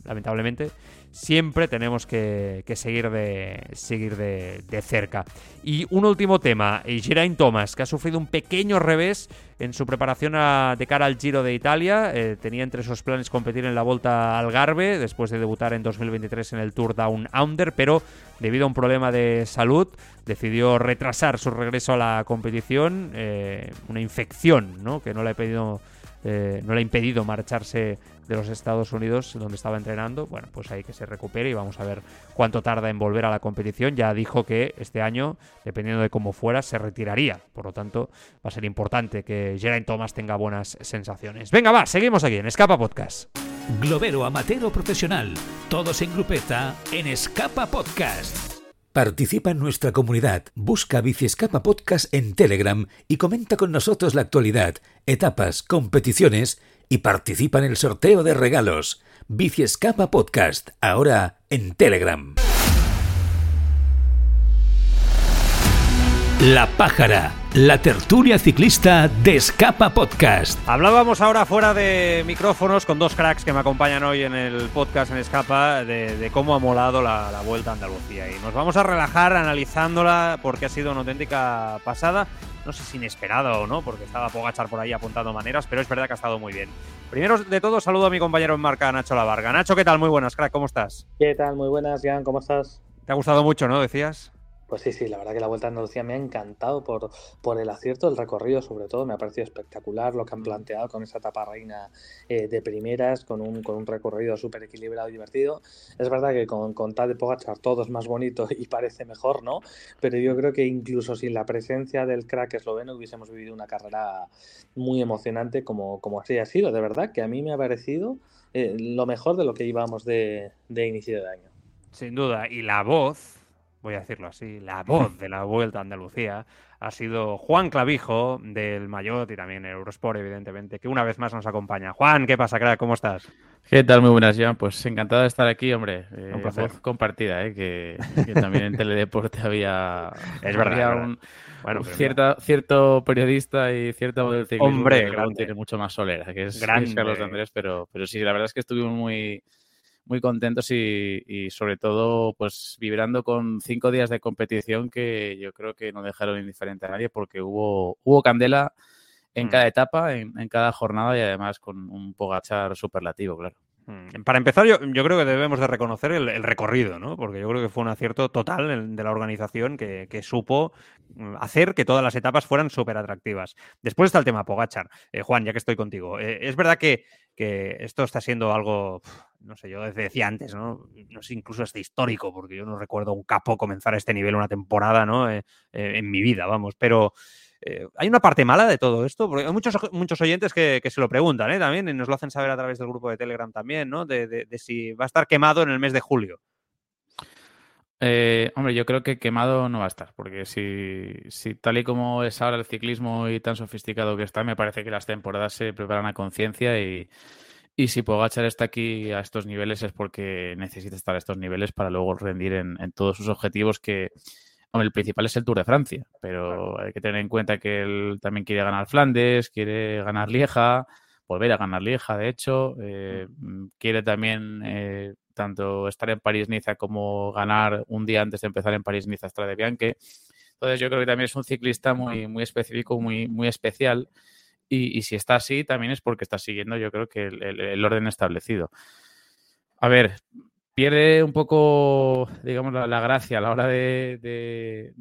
lamentablemente, siempre tenemos que, seguir, de, seguir de, cerca. Y un último tema, Geraint Thomas, que ha sufrido un pequeño revés en su preparación de cara al Giro de Italia. Eh, tenía entre sus planes competir en la Volta al Garbe, después de debutar en 2023 en el Tour Down Under, pero debido a un problema de salud decidió retrasar su regreso a la competición, eh, una infección ¿no? que no le ha pedido eh, no le ha impedido marcharse de los Estados Unidos donde estaba entrenando. Bueno, pues ahí que se recupere y vamos a ver cuánto tarda en volver a la competición. Ya dijo que este año, dependiendo de cómo fuera, se retiraría. Por lo tanto, va a ser importante que Geraint Thomas tenga buenas sensaciones. Venga, va, seguimos aquí en Escapa Podcast. Globero amateur o profesional, todos en grupeta en Escapa Podcast. Participa en nuestra comunidad, busca Biciescapa Podcast en Telegram y comenta con nosotros la actualidad, etapas, competiciones y participa en el sorteo de regalos. Biciescapa Podcast, ahora en Telegram. La Pájara, la tertulia ciclista de Escapa Podcast. Hablábamos ahora fuera de micrófonos con dos cracks que me acompañan hoy en el podcast en Escapa de, cómo ha molado la, Vuelta a Andalucía. Y nos vamos a relajar analizándola porque ha sido una auténtica pasada. No sé si inesperada o no, porque estaba Pogachar por ahí apuntando maneras, pero es verdad que ha estado muy bien. Primero de todo, saludo a mi compañero en marca, Nacho Lavarga. Nacho, ¿qué tal? Muy buenas, crack, ¿cómo estás? ¿Qué tal? Muy buenas, Jan, ¿cómo estás? Te ha gustado mucho, ¿no? Decías. Pues sí, sí, la verdad que la Vuelta a Andalucía me ha encantado por, por el acierto del recorrido, sobre todo. Me ha parecido espectacular lo que han planteado con esa etapa reina eh, de primeras, con un, con un recorrido súper equilibrado y divertido. Es verdad que con, con de Pogachar todo es más bonito y parece mejor, ¿no? Pero yo creo que incluso sin la presencia del crack esloveno hubiésemos vivido una carrera muy emocionante como, como así ha sido. De verdad que a mí me ha parecido eh, lo mejor de lo que íbamos de, de inicio de año. Sin duda. Y la voz voy a decirlo así, la voz de la Vuelta a Andalucía ha sido Juan Clavijo del Mayot y también el Eurosport, evidentemente, que una vez más nos acompaña. Juan, ¿qué pasa, crack? ¿Cómo estás? ¿Qué tal? Muy buenas, Jan. Pues encantado de estar aquí, hombre. Un eh, placer. compartida, ¿eh? que, también en Teledeporte había, es verdad, un, bueno, cierto periodista y cierta voz del Hombre, que tiene mucho más solera, que es, Carlos Andrés, pero, pero sí, la verdad es que estuvimos muy muy contentos y, sobre todo pues vibrando con cinco días de competición que yo creo que no dejaron indiferente a nadie porque hubo, hubo candela en mm. cada etapa, en, cada jornada y además con un Pogachar superlativo, claro. Mm. Para empezar, yo, creo que debemos de reconocer el, recorrido, ¿no? Porque yo creo que fue un acierto total de la organización que, supo mm, hacer que todas las etapas fueran súper atractivas. Después está el tema Pogachar. Eh, Juan, ya que estoy contigo, eh, es verdad que, que, esto está siendo algo, no sé, yo decía antes, ¿no? No sé, incluso este histórico, porque yo no recuerdo un capo comenzar a este nivel una temporada, ¿no? Eh, en mi vida, vamos, pero... Eh, ¿Hay una parte mala de todo esto? Porque hay muchos, muchos oyentes que, se lo preguntan ¿eh? también y nos lo hacen saber a través del grupo de Telegram también, ¿no? De, si va a estar quemado en el mes de julio. Eh, hombre, yo creo que quemado no va a estar, porque si, si, tal y como es ahora el ciclismo y tan sofisticado que está, me parece que las temporadas se preparan a conciencia y, y, si Pogachar está aquí a estos niveles es porque necesita estar a estos niveles para luego rendir en todos sus objetivos que, el principal es el Tour de Francia, pero hay que tener en cuenta que él también quiere ganar Flandes, quiere ganar Lieja, volver a ganar Lieja, de hecho, eh, mm, quiere también eh, tanto estar en París-Niza como ganar un día antes de empezar en París-Niza Strade Bianche. Entonces yo creo que también es un ciclista muy, muy específico, muy, muy especial. Y, si está así, también es porque está siguiendo, yo creo que el orden establecido. A ver, pierde un poco, digamos, la, gracia a la hora de,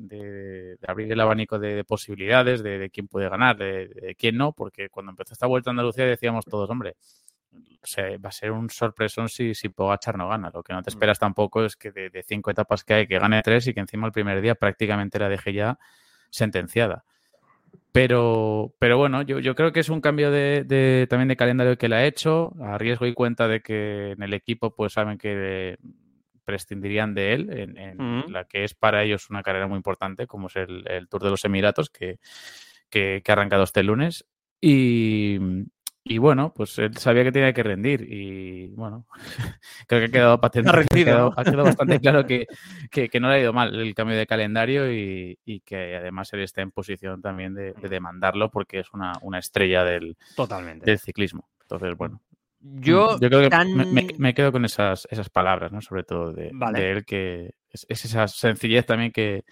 abrir el abanico de, posibilidades, de, quién puede ganar, de, quién no, porque cuando empezó esta vuelta a Andalucía decíamos todos, hombre, va a ser un sorpresón si, si Pogachar no gana. Lo que no te Mm. esperas tampoco es que de, de cinco etapas que hay, que gane tres y que encima el primer día prácticamente la deje ya sentenciada. Pero, pero bueno, yo, yo creo que es un cambio de, de- también de calendario que le ha hecho, a riesgo y cuenta de que en el equipo pues saben que prescindirían de él en, la que es para ellos una carrera muy importante, como es el, el Tour de los Emiratos, que, que, que ha arrancado este lunes. Y, y bueno, pues él sabía que tenía que rendir y bueno, creo que ha quedado patente, Ha ha rendido, quedado, ¿no? ha quedado bastante claro que, que, que no le ha ido mal el cambio de calendario y, y que además él está en posición también de, de demandarlo porque es una, una estrella del, Totalmente. del ciclismo. Entonces, bueno, Yo, creo que tan- me, me- me quedo con esas, esas palabras, ¿no? Sobre todo de, Vale. de él, que es, es esa sencillez también que,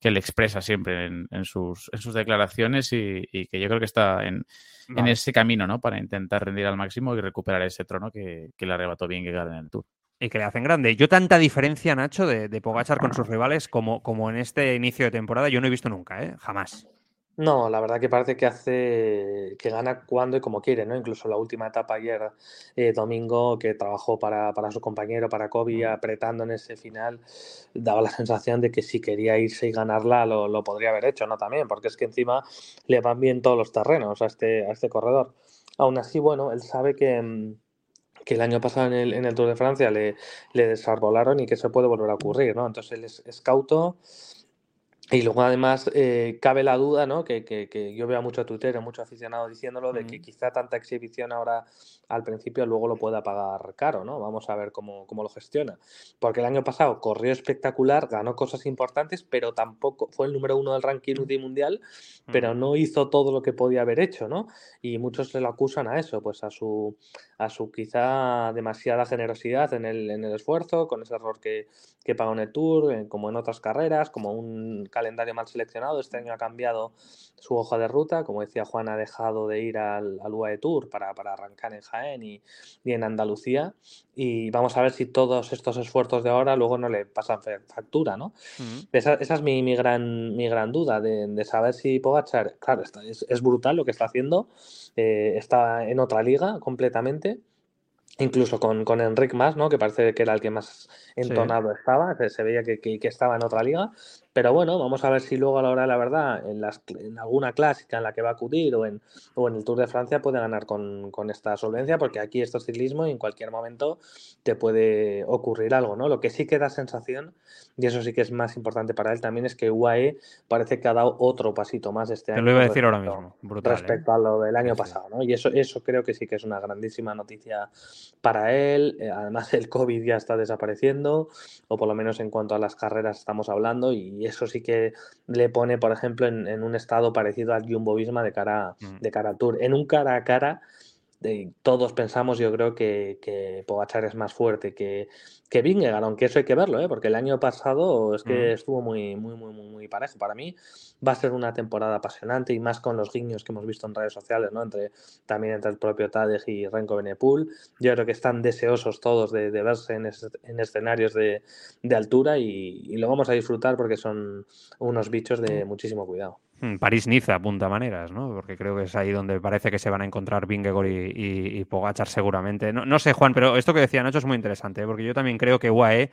que él expresa siempre en, en sus, en sus declaraciones y, y que yo creo que está en, en ese camino, ¿no? Para intentar rendir al máximo y recuperar ese trono que, que le arrebató bien que en el Tour. Y que le hacen grande. Yo tanta diferencia, Nacho, de, de Pogachar con sus rivales como, como en este inicio de temporada, yo no he visto nunca, ¿eh? Jamás. No, la verdad que parece que hace que gana cuando y como quiere, ¿no? Incluso la última etapa ayer, eh, domingo, que trabajó para, para su compañero, para Kobe, apretando en ese final, daba la sensación de que si quería irse y ganarla lo, lo podría haber hecho, ¿no? También, porque es que encima le van bien todos los terrenos a este, a este corredor. Aún así, bueno, él sabe que, mm, que el año pasado en el, en el Tour de Francia le, le desarbolaron y que eso puede volver a ocurrir, ¿no? Entonces él es, es cauto. Y luego además eh, cabe la duda, ¿no? Que, que- que yo veo a mucho tuitero, mucho aficionado diciéndolo, de que quizá tanta exhibición ahora al principio luego lo pueda pagar caro, ¿no? Vamos a ver cómo, cómo lo gestiona. Porque el año pasado corrió espectacular, ganó cosas importantes, pero tampoco fue el número uno del ranking UCI mundial, pero no hizo todo lo que podía haber hecho, ¿no? Y muchos se lo acusan a eso, pues a su, a su quizá demasiada generosidad en el, en el esfuerzo, con ese error que, que pagó en el Tour, eh, como en otras carreras, como un calendario mal seleccionado. Este año ha cambiado su hoja de ruta, como decía Juan, ha dejado de ir al, al UAE Tour para, para arrancar en Jaén y, y en Andalucía. Y vamos a ver si todos estos esfuerzos de ahora luego no le pasan factura, ¿no? Esa, esa es mi, mi gran, mi gran duda de, de saber si Pogachar, claro, está- es, es brutal lo que está haciendo, eh, está en otra liga completamente, incluso con, con Enric más, ¿no? que parece que era el que más entonado estaba, se, se veía que, que- que estaba en otra liga, pero bueno, vamos a ver si luego a la hora de la verdad, en, las, en alguna clásica en la que va a acudir o en, o en el Tour de Francia puede ganar con, con esta solvencia, porque aquí esto es ciclismo y en cualquier momento te puede ocurrir algo, ¿no? Lo que sí que da sensación, y eso sí que es más importante para él también, es que UAE parece que ha dado otro pasito más este Te año. lo iba a decir ahora mismo. Brutal. ¿eh? respecto a lo del año Sí, pasado, ¿no? Y eso, eso creo que sí que es una grandísima noticia para él. Eh, además, el COVID ya está desapareciendo, o por lo menos en cuanto a las carreras estamos hablando, y eso sí que le pone, por ejemplo, en, en un estado parecido al Jumbo Visma de cara, Mm. de cara al Tour. En un cara a cara, de- todos pensamos, yo creo que, que Pogacar es más fuerte que, que Vingegaard, aunque eso hay que verlo, ¿eh? porque el año pasado es que Mm. estuvo muy, muy, muy, muy, parejo. Para mí va a ser una temporada apasionante y más con los guiños que hemos visto en redes sociales, ¿no? Entre, también entre el propio Tadej y Renko Benepul. Yo creo que están deseosos todos de, de verse en, es- en escenarios de, de altura y, y lo vamos a disfrutar porque son unos bichos de muchísimo cuidado. Mm, París-Niza, apunta maneras, ¿no? Porque creo que es ahí donde parece que se van a encontrar Vingegaard y, y, Pogachar seguramente. No, no sé, Juan, pero esto que decía Nacho es muy interesante, ¿eh? porque yo también creo que UAE,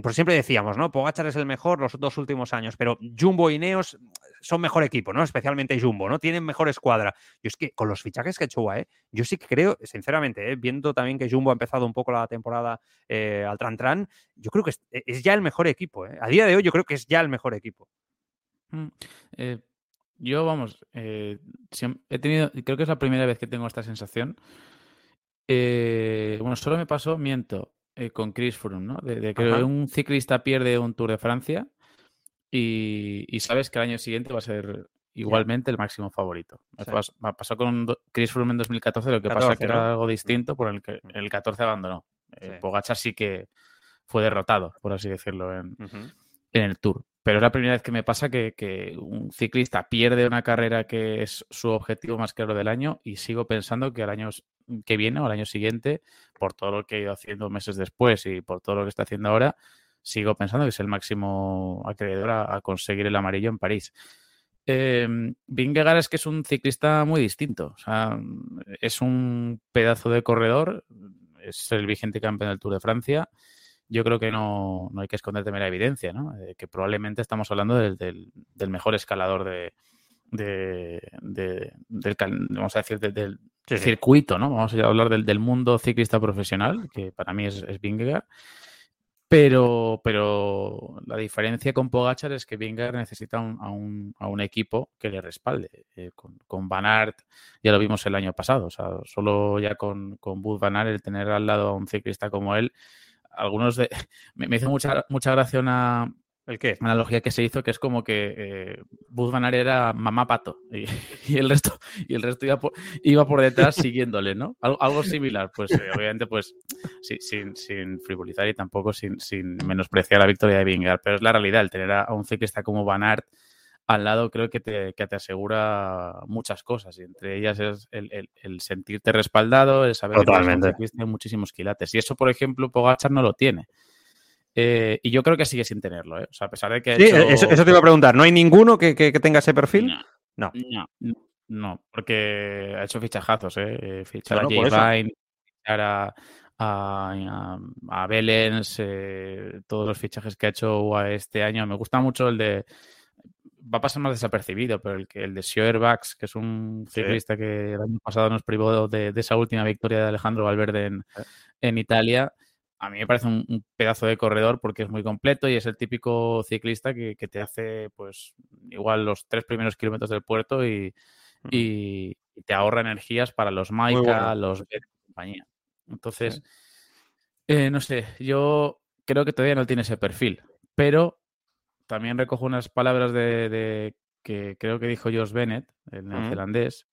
por siempre decíamos, ¿no? Pogachar es el mejor los dos últimos años, pero Jumbo y Neos son mejor equipo, ¿no? Especialmente Jumbo, ¿no? Tienen mejor escuadra. Yo es que con los fichajes que ha hecho UAE, yo sí que creo, sinceramente, ¿eh? viendo también que Jumbo ha empezado un poco la temporada eh, al tran-tran, yo creo que es, ya el mejor equipo. A día de hoy yo creo que es ya el mejor equipo. Mm, eh, yo, vamos, eh, he tenido, creo que es la primera vez que tengo esta sensación. Eh, bueno, solo me pasó, miento, eh, con Chris Froome, ¿no? De, de que Ajá. un ciclista pierde un Tour de Francia y, y sabes que el año siguiente va a ser igualmente el máximo favorito. Me Sí. pas- me pasó con Chris Froome en 2014, lo que pasa 14, que era algo distinto por el que Mm. el 14 abandonó. Eh, Sí. Sí que fue derrotado, por así decirlo, en el Tour. Pero es la primera vez que me pasa que, un ciclista pierde una carrera que es su objetivo más claro del año y sigo pensando que al año que viene o al año siguiente, por todo lo que he ido haciendo meses después y por todo lo que está haciendo ahora, sigo pensando que es el máximo acreedor a, conseguir el amarillo en París. Eh, Vingegaard es que es un ciclista muy distinto. O sea, es un pedazo de corredor, es el vigente campeón del Tour de Francia. Yo creo que no, hay que esconder la evidencia, ¿no? que probablemente estamos hablando del, mejor escalador de, del, vamos a decir, del circuito, ¿no? Vamos a hablar del, mundo ciclista profesional, que para mí es, es Vingegaard. Pero, pero la diferencia con Pogachar es que Vingegaard necesita a, un, equipo que le respalde. Eh, con, con, Van Aert ya lo vimos el año pasado. O sea, solo ya con, con Bud Van Aert el tener al lado a un ciclista como él, algunos de... Me, hizo mucha, mucha gracia una, ¿El qué? Una analogía que se hizo que es como que eh, Buzz Van era mamá pato y, el resto, y el resto iba, por, iba por detrás siguiéndole, ¿no? Algo, similar, pues eh, obviamente pues sin, sin, frivolizar y tampoco sin, sin, menospreciar la victoria de Vingegaard, pero es la realidad, el tener a, un ciclista como Van Aert al lado creo que te, que te, asegura muchas cosas y entre ellas es el, el, sentirte respaldado, el saber Totalmente. que hay muchísimos quilates y eso por ejemplo Pogachar no lo tiene. Eh, y yo creo que sigue sin tenerlo, ¿eh? O sea, a pesar de que. Sí, eso, te iba a preguntar. ¿No hay ninguno que, tenga ese perfil? No. No. porque ha hecho fichajazos, ¿eh? fichar a J. fichar a, a, a, Belens, eh, todos los fichajes que ha hecho este año. Me gusta mucho el de. Va a pasar más desapercibido, pero el, el de Schoerbachs, que es un ciclista que el año pasado nos privó de, esa última victoria de Alejandro Valverde en, en Italia a mí me parece un, pedazo de corredor porque es muy completo y es el típico ciclista que, te hace, pues, igual los tres primeros kilómetros del puerto y, te ahorra energías para los Maika, los B compañía. Entonces, eh, no sé, yo creo que todavía no tiene ese perfil, pero también recojo unas palabras de, que creo que dijo Josh Bennett, el neozelandés,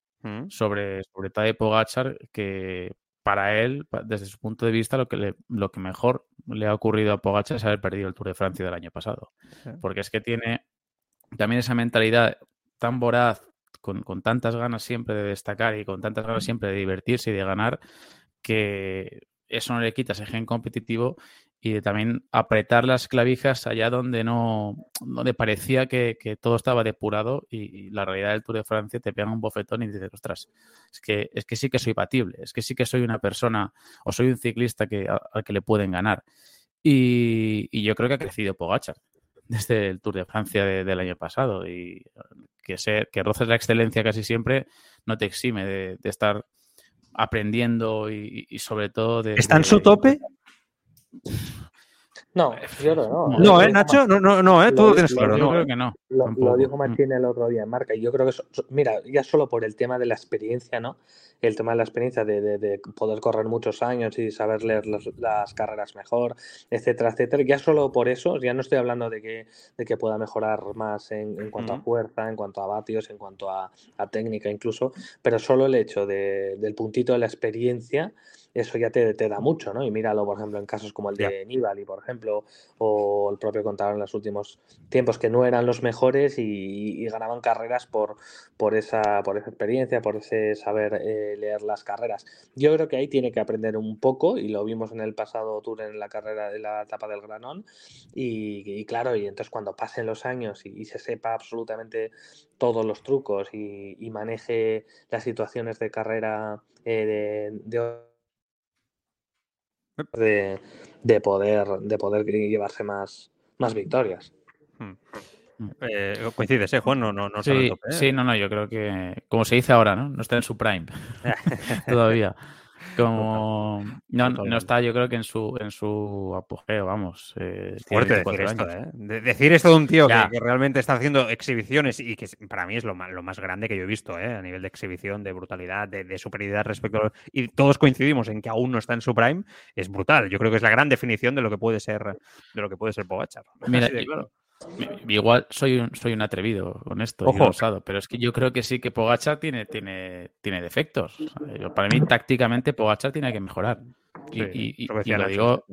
sobre, sobre Tadej Pogachar, que para él, desde su punto de vista, lo que, lo que mejor le ha ocurrido a Pogacar es haber perdido el Tour de Francia del año pasado. Porque es que tiene también esa mentalidad tan voraz, con, tantas ganas siempre de destacar y con tantas ganas siempre de divertirse y de ganar, que eso no le quita ese gen competitivo y de también apretar las clavijas allá donde no, donde parecía que, todo estaba depurado y, la realidad del Tour de Francia te pega un bofetón y dices, ostras, es que, es que sí que soy batible, es que sí que soy una persona o soy un ciclista que, al que le pueden ganar. Y, yo creo que ha crecido Pogachar desde el Tour de Francia del año pasado y que, ser, que roces la excelencia casi siempre no te exime de, estar aprendiendo y, sobre todo de... ¿Está en su tope? No, yo no. No, ¿eh, Nacho? No, no, no, ¿eh? Tú tienes claro. Yo creo que no. Lo, dijo Martín el otro día en marca. Y yo creo que, mira, ya solo por el tema de la experiencia, ¿no? El tema de la experiencia de, poder correr muchos años y saber leer las carreras mejor, etcétera, etcétera. Ya solo por eso, ya no estoy hablando de que, de que pueda mejorar más en, cuanto a fuerza, en cuanto a vatios, en cuanto a, técnica incluso, pero solo el hecho del puntito de la experiencia eso ya te, te, da mucho, ¿no? Y míralo, por ejemplo, en casos como el de Nibali, por ejemplo, o el propio contador en los últimos tiempos, que no eran los mejores y, ganaban carreras por, por, esa, por esa experiencia, por ese saber eh, leer las carreras. Yo creo que ahí tiene que aprender un poco, y lo vimos en el pasado tour en la carrera de la etapa del Granón, y, claro, y entonces cuando pasen los años y, se sepa absolutamente todos los trucos y, maneje las situaciones de carrera eh, de, de de, poder, de poder llevarse más, más victorias. Hmm. Eh, coincides, ¿eh, Juan? No, no, no sí, ¿eh? sí, no, no, yo creo que, como se dice ahora, ¿no? No está en su prime todavía. Como no, no, está, yo creo que en su en su apogeo, vamos. Eh, Fuerte decir esto, ¿eh? decir esto de un tío que, realmente está haciendo exhibiciones y que para mí es lo más, lo más grande que yo he visto, ¿eh? A nivel de exhibición, de brutalidad, de, superioridad respecto a... Y todos coincidimos en que aún no está en su prime, es brutal. Yo creo que es la gran definición de lo que puede ser de lo que puede ser Pogachar. Mira, Igual soy un, soy un atrevido con esto, pero es que yo creo que sí que Pogachar tiene, tiene, tiene defectos. para mí, tácticamente, Pogachar tiene que mejorar. Y, lo, digo,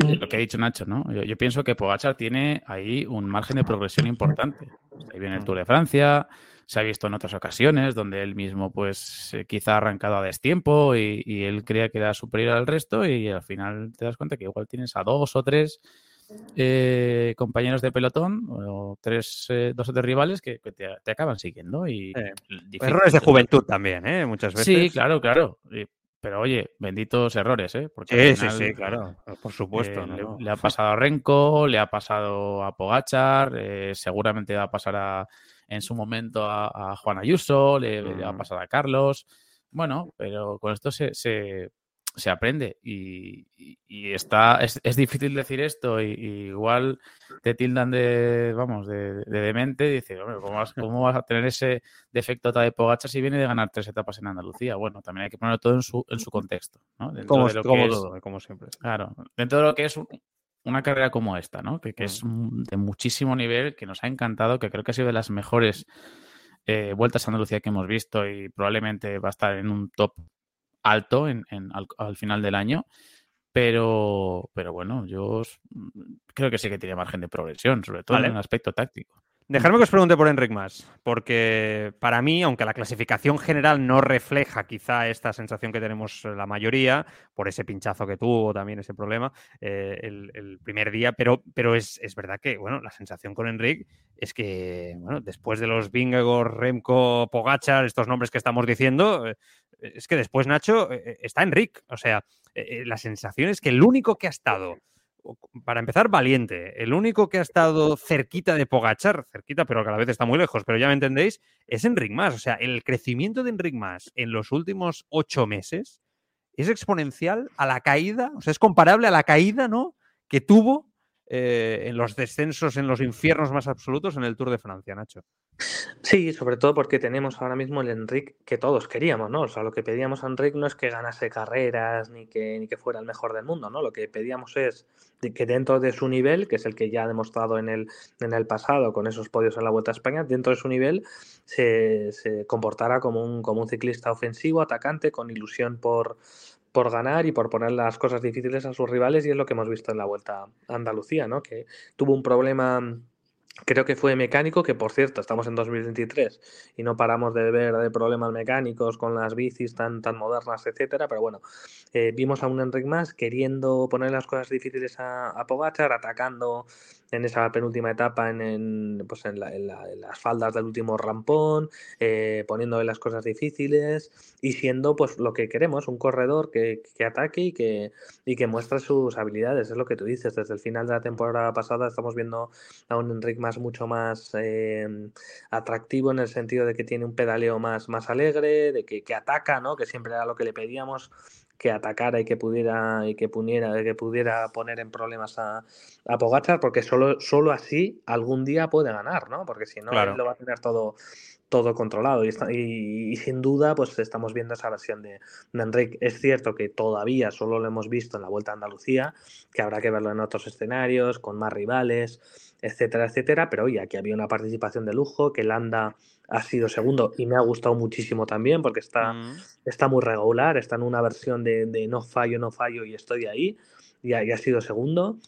lo que ha dicho Nacho, ¿no? Yo, pienso que Pogachar tiene ahí un margen de progresión importante. Ahí viene el Tour de Francia, se ha visto en otras ocasiones donde él mismo, pues, eh, quizá ha arrancado a destiempo y, y él creía que era superior al resto y al final te das cuenta que igual tienes a dos o tres eh, compañeros de pelotón o tres, eh, dos o tres rivales que, te, acaban siguiendo. y Errores de juventud también, ¿eh? Muchas veces. Sí, claro, claro. Pero oye, benditos errores, ¿eh? Porque sí, sí, sí, claro, por supuesto. le, ha pasado a Renko, le ha pasado a Pogachar, seguramente va a pasar en su momento a, Juan Ayuso, le, va a mm. pasar a Carlos. Bueno, pero con esto se, se aprende y, está es, difícil decir esto y, igual te tildan de vamos de, demente y dices ¿cómo vas, a tener ese defecto de Pogacha si viene de ganar tres etapas en Andalucía bueno también hay que ponerlo todo en su, en su contexto ¿no? como, todo, como siempre claro dentro de lo que es una carrera como esta ¿no? que, es mm. de muchísimo nivel que nos ha encantado que creo que ha sido de las mejores eh, vueltas a Andalucía que hemos visto y probablemente va a estar en un top alto en, al, final del año. Pero, pero bueno, yo creo que sí que tiene margen de progresión, sobre todo en el aspecto táctico. Dejarme que os pregunte por Enric Más, porque para mí, aunque la clasificación general no refleja quizá esta sensación que tenemos la mayoría, por ese pinchazo que tuvo también ese problema eh, el, primer día, pero, pero es, es, verdad que bueno, la sensación con Enric es que bueno, después de los Vingegor, Remco, Pogachar, estos nombres que estamos diciendo, eh, es que después Nacho eh, está Enric. O sea, la sensación es que el único que ha estado para empezar, valiente. El único que ha estado cerquita de Pogachar, cerquita, pero que a la vez está muy lejos, pero ya me entendéis, es Enric Mas. O sea, el crecimiento de Enric Mas en los últimos ocho meses es exponencial a la caída, o sea, es comparable a la caída, ¿no? Que tuvo eh, en los descensos, en los infiernos más absolutos en el Tour de Francia, Nacho. Sí, sobre todo porque tenemos ahora mismo el Enric que todos queríamos, ¿no? O sea, lo que pedíamos a Enric no es que ganase carreras ni que, ni que fuera el mejor del mundo, ¿no? Lo que pedíamos es que dentro de su nivel, que es el que ya ha demostrado en el, en el pasado con esos podios en la Vuelta a España, dentro de su nivel se, se comportara como un, como un ciclista ofensivo, atacante, con ilusión por, por ganar y por poner las cosas difíciles a sus rivales y es lo que hemos visto en la Vuelta a Andalucía, ¿no? Que tuvo un problema creo que fue mecánico, que por cierto, estamos en 2023 y no paramos de ver de problemas mecánicos con las bicis tan, tan modernas, etcétera, pero bueno, eh, vimos a un Enric más queriendo poner las cosas difíciles a, a Pogachar, atacando en esa penúltima etapa en, pues en, las faldas del último rampón, eh, poniéndole las cosas difíciles y siendo pues lo que queremos, un corredor que, ataque y que, y que muestre sus habilidades. Es lo que tú dices, desde el final de la temporada pasada estamos viendo a un Enric más mucho más em, atractivo en el sentido de que tiene un pedaleo más, más alegre, de que, que ataca, ¿no? que siempre era lo que le pedíamos que atacara y que pudiera y que pudiera, que pudiera poner en problemas a, a Pogachar, porque solo, solo así algún día puede ganar, ¿no? Porque si no, él lo va a tener todo, todo controlado. Y, y, sin duda, pues estamos viendo esa versión de, de Enrique. Es cierto que todavía solo lo hemos visto en la Vuelta a Andalucía, que habrá que verlo en otros escenarios, con más rivales, etcétera, etcétera. Pero oye, aquí había una participación de lujo, que Landa ha sido segundo y me ha gustado muchísimo también porque está, mm. está muy regular, está en una versión de, no fallo, no fallo y estoy ahí y ha, ha sido segundo.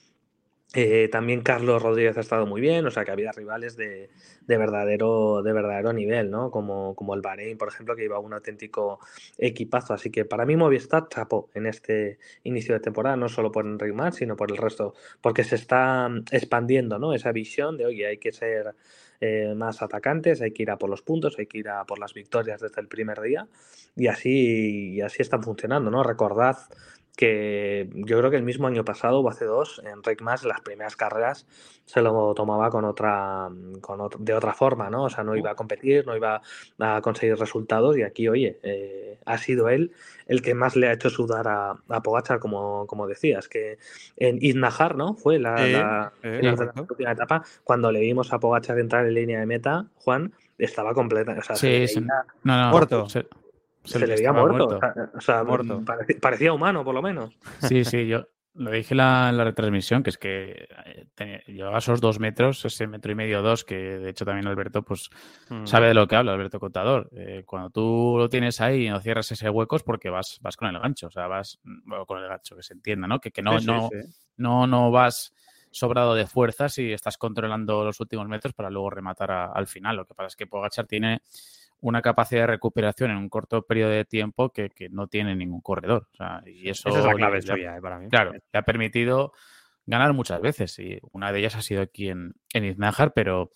Eh, también Carlos Rodríguez ha estado muy bien, o sea que había rivales de, verdadero, de verdadero nivel, ¿no? Como, como el Bahrein, por ejemplo, que iba un auténtico equipazo. Así que para mí Movistar chapó en este inicio de temporada, no solo por Enric Mas, sino por el resto, porque se está expandiendo, ¿no? Esa visión de, oye, hay que ser eh, más atacantes, hay que ir a por los puntos, hay que ir a por las victorias desde el primer día y así, y así están funcionando, ¿no? Recordad que yo creo que el mismo año pasado o hace dos, Enric Mas, las primeras carreras, se lo tomaba con otra, con de otra forma, ¿no? O sea, no iba a competir, no iba a conseguir resultados y aquí, oye, eh, ha sido él el que más le ha hecho sudar a, a Pogachar, como, como decías, que en Iznajar, ¿no? Fue la, última etapa, cuando le vimos a Pogachar entrar en línea de meta, Juan, estaba completa, o sea, sí, sí. No, no, se, le veía muerto. O sea, muerto. Parecía, humano, por lo menos. Sí, sí, yo lo dije en la, retransmisión, que es que eh, llevaba esos dos metros, ese metro y medio, dos, que de hecho también Alberto pues mm. sabe de lo que habla, Alberto Contador. Eh, cuando tú lo tienes ahí y no cierras ese hueco es porque vas, vas con el gancho, o sea, vas con el gancho, que se entienda, ¿no? Que, que no, no, no, no vas sobrado de fuerzas y estás controlando los últimos metros para luego rematar al final. Lo que pasa es que Pogachar tiene una capacidad de recuperación en un corto periodo de tiempo que, no tiene ningún corredor. y eso Esa es la clave suya, eh, para mí. Claro, le ha permitido ganar muchas veces y una de ellas ha sido aquí en, en Iznájar, pero,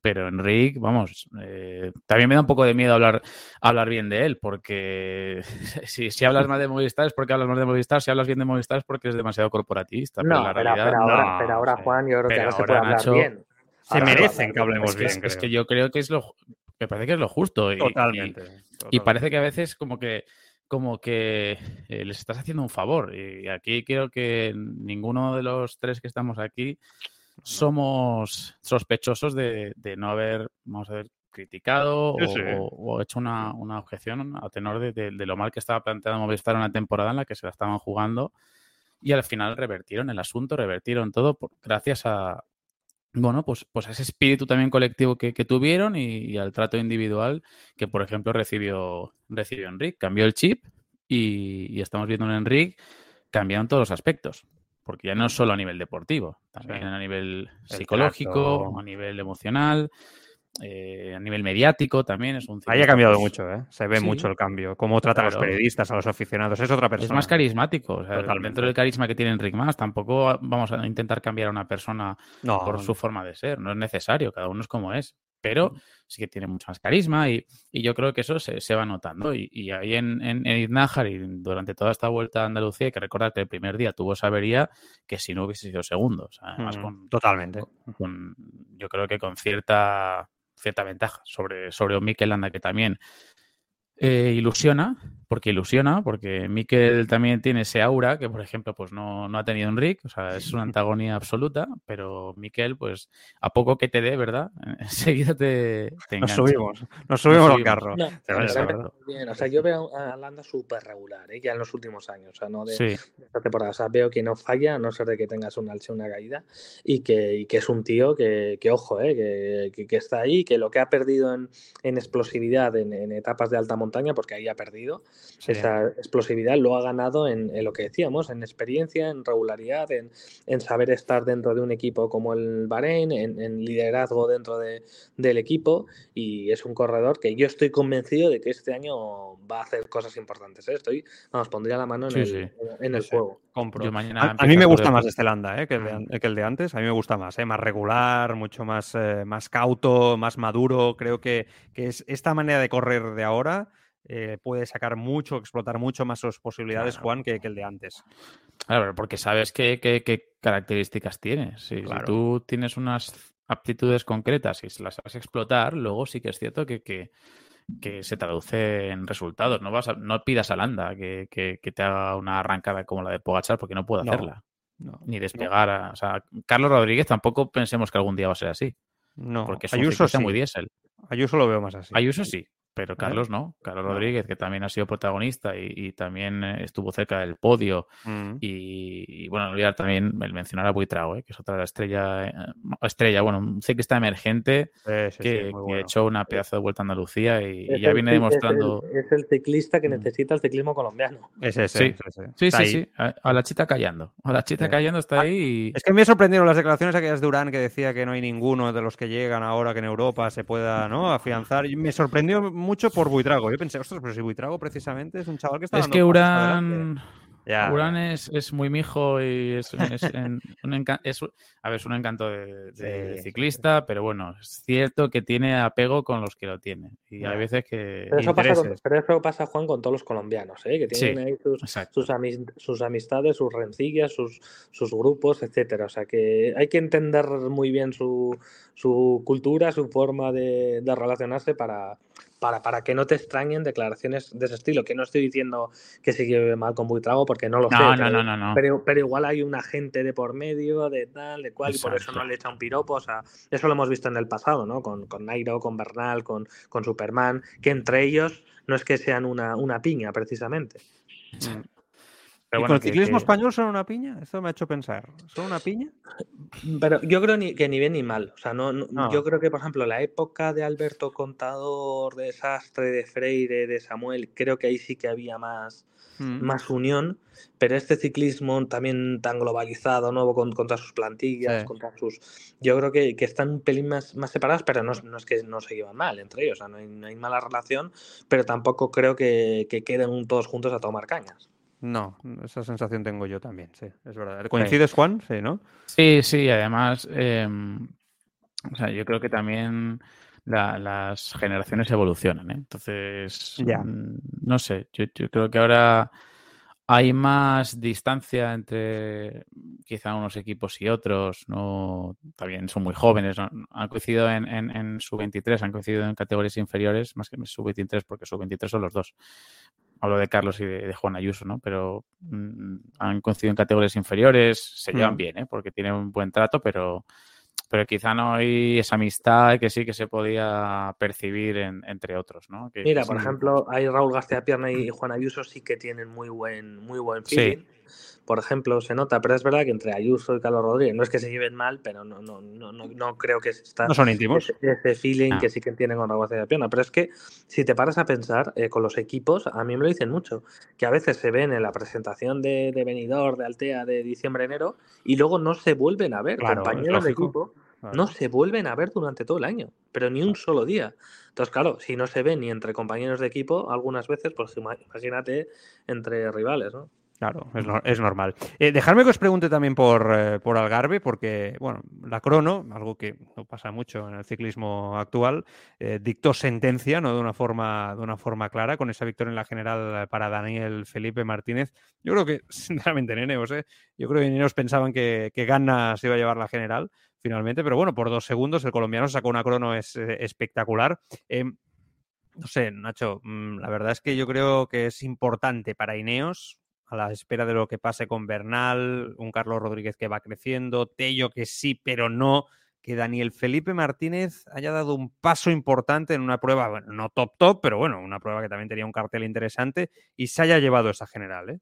pero Enric, vamos, eh, también me da un poco de miedo hablar, hablar bien de él, porque si, si hablas mal de Movistar es porque hablas mal de Movistar, si hablas bien de Movistar es porque es demasiado corporativista. No, pero, la realidad, pero, ahora, pero ahora, Juan, yo creo que ahora se puede hablar bien. Se merecen que hablemos es bien. Es, es, que yo creo que es lo, me parece que es lo justo. Y, totalmente, y, totalmente. y parece que a veces como que como que eh, les estás haciendo un favor. Y aquí creo que ninguno de los tres que estamos aquí somos sospechosos de, de no haber, vamos a ver, criticado Sí, sí. o, o hecho una, una objeción a tenor de, de- de lo mal que estaba planteado Movistar una temporada en la que se la estaban jugando y al final revertieron el asunto, revertieron todo por- gracias a, bueno, pues, pues a ese espíritu también colectivo que, que tuvieron y, y al trato individual que, por ejemplo, recibió, recibió Enric. Cambió el chip y, y estamos viendo un Enric cambiado en todos los aspectos. Porque ya no es solo a nivel deportivo, también Sí. a nivel El psicológico, a nivel emocional, eh, a nivel mediático también es un Ahí ha cambiado pues, mucho, ¿eh? Se ve sí. mucho el cambio. Cómo trata a los periodistas, a los aficionados. Es otra persona. Es más carismático. o sea, Totalmente. dentro del carisma que tiene Enric Más, tampoco vamos a intentar cambiar a una persona No, por su forma de ser. No es necesario, cada uno es como es. Pero sí que tiene mucho más carisma y, y yo creo que eso se, se va notando. Y, y ahí en, en, en Iznájar y durante toda esta vuelta a Andalucía hay que recordar que el primer día tuvo esa avería que si no hubiese sido segundo. O sea, además Mm, con, Totalmente. con- yo creo que con cierta, cierta ventaja sobre, sobre un Mikel que también eh, ilusiona, porque ilusiona, porque Mikel también tiene ese aura que, por ejemplo, pues no, no ha tenido Enric, o sea, es una antagonía absoluta, pero Mikel, pues a poco que te dé, ¿verdad? Enseguida te, te Nos subimos. Nos subimos al subimos. carro. No, Te pero vas a realmente ver. muy bien. O sea, yo veo a Landa súper regular, ¿eh? ya en los últimos años, o sea, no de, Sí, de esta temporada. O sea, veo que no falla, a no ser de que tengas una alza, una caída, y que, y que es un tío que, que ojo, ¿eh? que, que- que está ahí, que lo que ha perdido en, en explosividad en, en etapas de alta montaña, porque ahí ha perdido Sí. esa explosividad, lo ha ganado en, en lo que decíamos, en experiencia, en regularidad, en, en saber estar dentro de un equipo como el Bahrein, en, en liderazgo dentro de- del equipo, y es un corredor que yo estoy convencido de que este año va a hacer cosas importantes. ¿eh? Estoy, vamos, pondría la mano en Sí, el, sí. el. Compro. Mañana A, a mí me gusta más este Landa ¿eh? que, el de, Mm. que el de antes. A mí me gusta más, ¿eh? más regular, mucho más, eh, más cauto, más maduro. Creo que, que es esta manera de correr de ahora eh, puede sacar mucho, explotar mucho más sus posibilidades, Claro. Juan, que, que el de antes. Claro, porque sabes qué, qué- qué características tienes. Si, si Claro. tú tienes unas aptitudes concretas y se las vas a explotar, luego sí que es cierto que, que- que se traduce en resultados. No vas a- no pidas a Landa que, te haga una arrancada como la de Pogachar porque no puede No, hacerla. No, Ni despegar. a- o sea, Carlos Rodríguez tampoco pensemos que algún día va a ser así. no. Porque es un Ayuso sí. muy diésel. Ayuso lo veo más así. Ayuso sí, pero Carlos no. Carlos. Rodríguez, que también ha sido protagonista y, y también eh, estuvo cerca del podio Mm. y, y, bueno, no olvidar también el mencionar a Buitrago, ¿eh? que es otra estrella, eh, estrella, bueno, un ciclista emergente Sí, sí, sí, que, bueno. ha hecho una pedazo de vuelta a Andalucía y, ya el viene ci- es el- demostrando. Es el, ciclista que Mm. necesita el ciclismo colombiano. Es ese, Sí. es ese. Sí, sí, sí, a, a la chita callando. A la chita Sí. callando está Ah, ahí y... Es que me sorprendieron las declaraciones aquellas de Durán que decía que no hay ninguno de los que llegan ahora que en Europa se pueda ¿no? afianzar. Y me sorprendió mucho por Buitrago. Yo pensé, ostras, pero si Buitrago precisamente es un chaval que está Es dando que adelante". Ya, Urán es, es muy mijo y es, es en- un, enca- es un- a ver, es un encanto de, de- Sí, de sí, ciclista, pero bueno, es cierto que tiene apego con los que lo tienen. Y Ya. hay veces que... Pero eso, pasa con- intereses. pero eso pasa, Juan, con todos los colombianos, ¿eh? que tienen Sí, ahí sus, sus, sus amistades, sus rencillas, sus, sus grupos, etcétera. O sea que hay que entender muy bien su, su cultura, su forma de, de relacionarse para, para, para que no te extrañen declaraciones de ese estilo. Que no estoy diciendo que se lleve mal con Buitrago porque no lo sé. No, no, pero- no, no, no. Pero, pero igual hay un agente de por medio, de tal, de cual, y por eso no le echa un piropo. O sea, eso lo hemos visto en el pasado, ¿no? Con, con Nairo, con Bernal, con, con Superman, que entre ellos no es que sean una, una piña, precisamente. Mm. Pero ¿Y bueno, con el ciclismo que- español son una piña? Esto me ha hecho pensar. ¿Son una piña? Pero yo creo ni, que ni bien ni mal. O sea, no, no- No. yo creo que, por ejemplo, la época de Alberto Contador, de Sastre, de Freire, de Samuel, creo que ahí sí que había más, Mm. más unión, pero este ciclismo también tan globalizado, nuevo con, contra sus plantillas, Sí. contra sus. Yo creo que, que están un pelín más, más separados, pero no, es- no es que no se llevan mal entre ellos, o sea, no hay, no hay mala relación, pero tampoco creo que, que queden todos juntos a tomar cañas. No, esa sensación tengo yo también, sí, es verdad. ¿Coincides, Juan? Sí, ¿no? Sí, sí, además, em, o sea, yo creo que también las generaciones evolucionan, ¿eh? Entonces, mm, no sé, yo, creo que ahora hay más distancia entre quizá unos equipos y otros, no también son muy jóvenes, han coincidido en, en, sub-23, han coincidido en categorías inferiores, más que en sub-23, porque sub-23 son los dos. Hablo de Carlos y de, Juan Ayuso, ¿no? Pero mm, han coincidido en categorías inferiores, se llevan mm. bien, ¿eh? Porque tienen un buen trato, pero pero quizá no hay esa amistad que sí que se podía percibir entre otros, ¿no? Mira, por ejemplo, hay Raúl García Pierna y Juan Ayuso sí que tienen muy buen, muy buen feeling por ejemplo, se nota, pero es verdad que entre Ayuso y Carlos Rodríguez no es que se lleven mal, pero no, no, no, no, creo que está no son íntimos. Ese, feeling ah. que sí que tienen con Raúl de Piona. Pero es que si te paras a pensar eh, con los equipos, a mí me lo dicen mucho, que a veces se ven en la presentación de, de Benidorm, de Altea de diciembre-enero y luego no se vuelven a ver. compañeros de equipo no se vuelven a ver durante todo el año, pero ni un solo día. Entonces, claro, si no se ven ni entre compañeros de equipo, algunas veces, pues imagínate entre rivales, ¿no? Claro, es, normal. Eh, dejadme que os pregunte también por, eh, por, Algarve, porque, bueno, la crono, algo que no pasa mucho en el ciclismo actual, eh, dictó sentencia, ¿no? De una forma, de una forma clara, con esa victoria en la general para Daniel Felipe Martínez. Yo creo que, sinceramente, Neneos, ¿eh? Yo creo que Neneos pensaban que, que se iba a llevar la general, finalmente, pero bueno, por dos segundos el colombiano sacó una crono es, espectacular. Em, no sé, Nacho, mm, la verdad es que yo creo que es importante para Ineos a la espera de lo que pase con Bernal, un Carlos Rodríguez que va creciendo, Tello que sí, pero no, que Daniel Felipe Martínez haya dado un paso importante en una prueba, no top top, pero bueno, una prueba que también tenía un cartel interesante y se haya llevado esa general, ¿eh?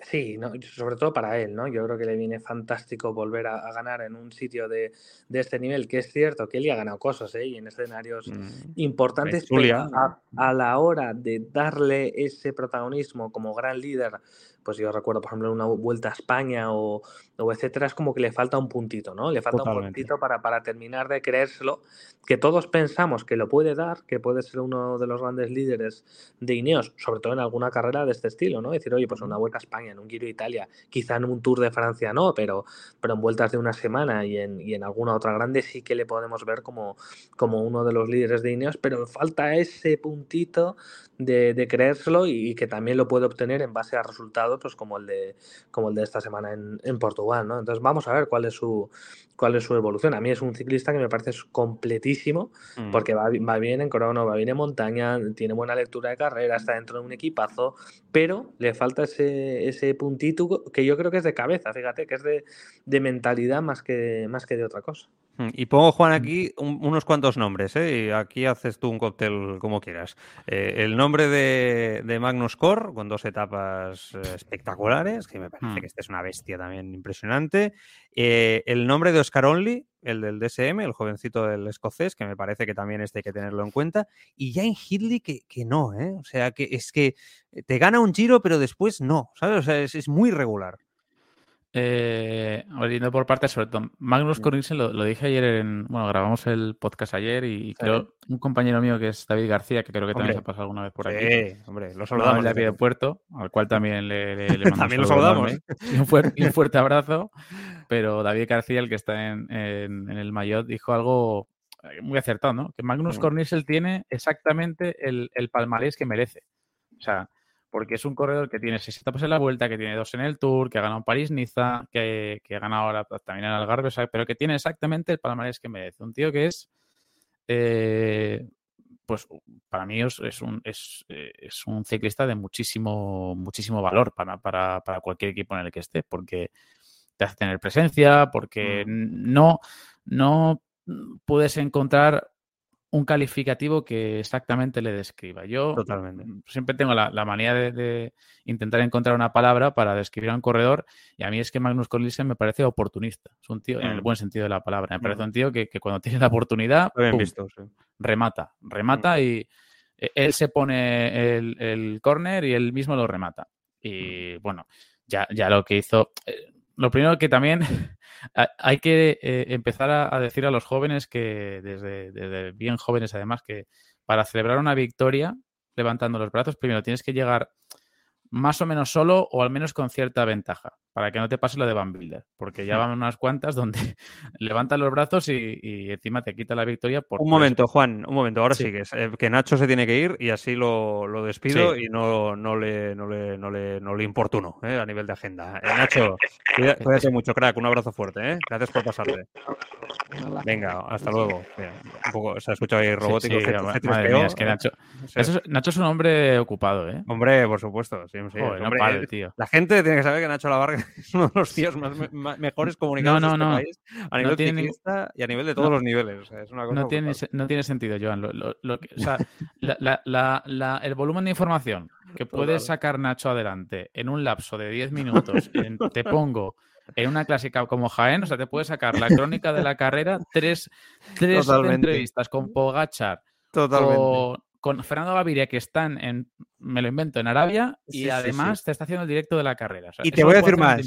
Sí, no, sobre todo para él, ¿no? Yo creo que le viene fantástico volver a, ganar en un sitio de, este nivel, que es cierto que él ya ha ganado cosas, ¿eh? Y en escenarios mm, importantes, pero a, la hora de darle ese protagonismo como gran líder pues yo recuerdo, por ejemplo, una vuelta a España o, etcétera, es como que le falta un puntito, ¿no? Le falta un puntito para, para terminar de creérselo, que todos pensamos que lo puede dar, que puede ser uno de los grandes líderes de Ineos, sobre todo en alguna carrera de este estilo, ¿no? Decir, oye, pues una vuelta a España, en un Giro de Italia, quizá en un Tour de Francia no, pero, pero en vueltas de una semana y en, y en alguna otra grande sí que le podemos ver como, como uno de los líderes de Ineos, pero falta ese puntito de, creérselo y, que también lo puede obtener en base a resultados pues como el de como el de esta semana en, Portugal ¿no? entonces vamos a ver cuál es su cuál es su evolución a mí es un ciclista que me parece completísimo mm. porque va, va, bien en crono va bien en montaña tiene buena lectura de carrera está dentro de un equipazo pero le falta ese, ese puntito que yo creo que es de cabeza fíjate que es de, de mentalidad más que más que de otra cosa y pongo, Juan, aquí unos cuantos nombres, ¿eh? y aquí haces tú un cóctel como quieras. Eh, el nombre de, Magnus Core, con dos etapas eh, espectaculares, que me parece mm. que este es una bestia también impresionante. el nombre de Oscar Only, el del DSM, el jovencito del escocés, que me parece que también este hay que tenerlo en cuenta. Y ya en Hidley que, que no, ¿eh? O sea, que es que te gana un giro, pero después no, ¿sabes? O sea, es muy regular. Eh, por partes, sobre todo, Magnus Cornelsen lo, dije ayer en. Bueno, grabamos el podcast ayer y, creo un compañero mío que es David García, que creo que también se ha pasado alguna vez por aquí. Sí, hombre, lo saludamos. De de Puerto, al cual también le, le, le También lo saludamos. Y un, fuerte, abrazo. Pero David García, el que está en, el Mayotte, dijo algo eh, muy acertado, ¿no? Que Magnus mm. tiene exactamente el, el palmarés que merece. O sea, porque es un corredor que tiene seis etapas en la vuelta, que tiene dos en el Tour, que ha ganado París-Niza, que, que, ha ganado ahora también en Algarve, pero que tiene exactamente el palmarés que merece. Un tío que es, eh, pues para mí es, un, es, un ciclista de muchísimo, muchísimo valor para, para, para, cualquier equipo en el que esté, porque te hace tener presencia, porque mm. no, no puedes encontrar un calificativo que exactamente le describa. Yo Totalmente. Mm, siempre tengo la, manía de, intentar encontrar una palabra para describir a un corredor y a mí es que Magnus Corlisen me parece oportunista. Es un tío, en el mm. buen sentido de la palabra, me parece mm. un tío que, cuando tiene la oportunidad, remata, remata y e, él se pone el, el córner y él mismo lo remata. Y bueno, ya, ya lo que hizo... Eh, lo primero que también hay que eh, empezar a, decir a los jóvenes que, desde, bien jóvenes además, que para celebrar una victoria levantando los brazos, primero tienes que llegar más o menos solo o al menos con cierta ventaja, para que no te pase lo de Van Builder, porque ya van unas cuantas donde levanta los brazos y, encima te quita la victoria. Por un momento, Juan, un momento, ahora sí. sigues. Eh, que Nacho se tiene que ir y así lo, despido y no, no, le, no, le, no, le, no le importuno eh, a nivel de agenda. Eh, Nacho, cuídate mucho, crack, un abrazo fuerte, gracias por pasarte. Venga, hasta luego. un poco, se ha escuchado ahí robótico. es que Nacho, Nacho, es un hombre ocupado, ¿eh? Hombre, por supuesto. Sí, eh, la gente tiene que saber que Nacho Lavarga uno de los tíos más mejores comunicadores de este país a nivel ciclista y a nivel de todos los niveles. no, tiene, no tiene sentido, Joan. el volumen de información que puede sacar Nacho adelante en un lapso de 10 minutos, te pongo en una clásica como Jaén, o sea, te puede sacar la crónica de la carrera, tres, tres entrevistas con Pogachar, Totalmente con Fernando Gaviria, que están en, me lo invento, en Arabia, y además te está haciendo el directo de la carrera. y te voy a decir más.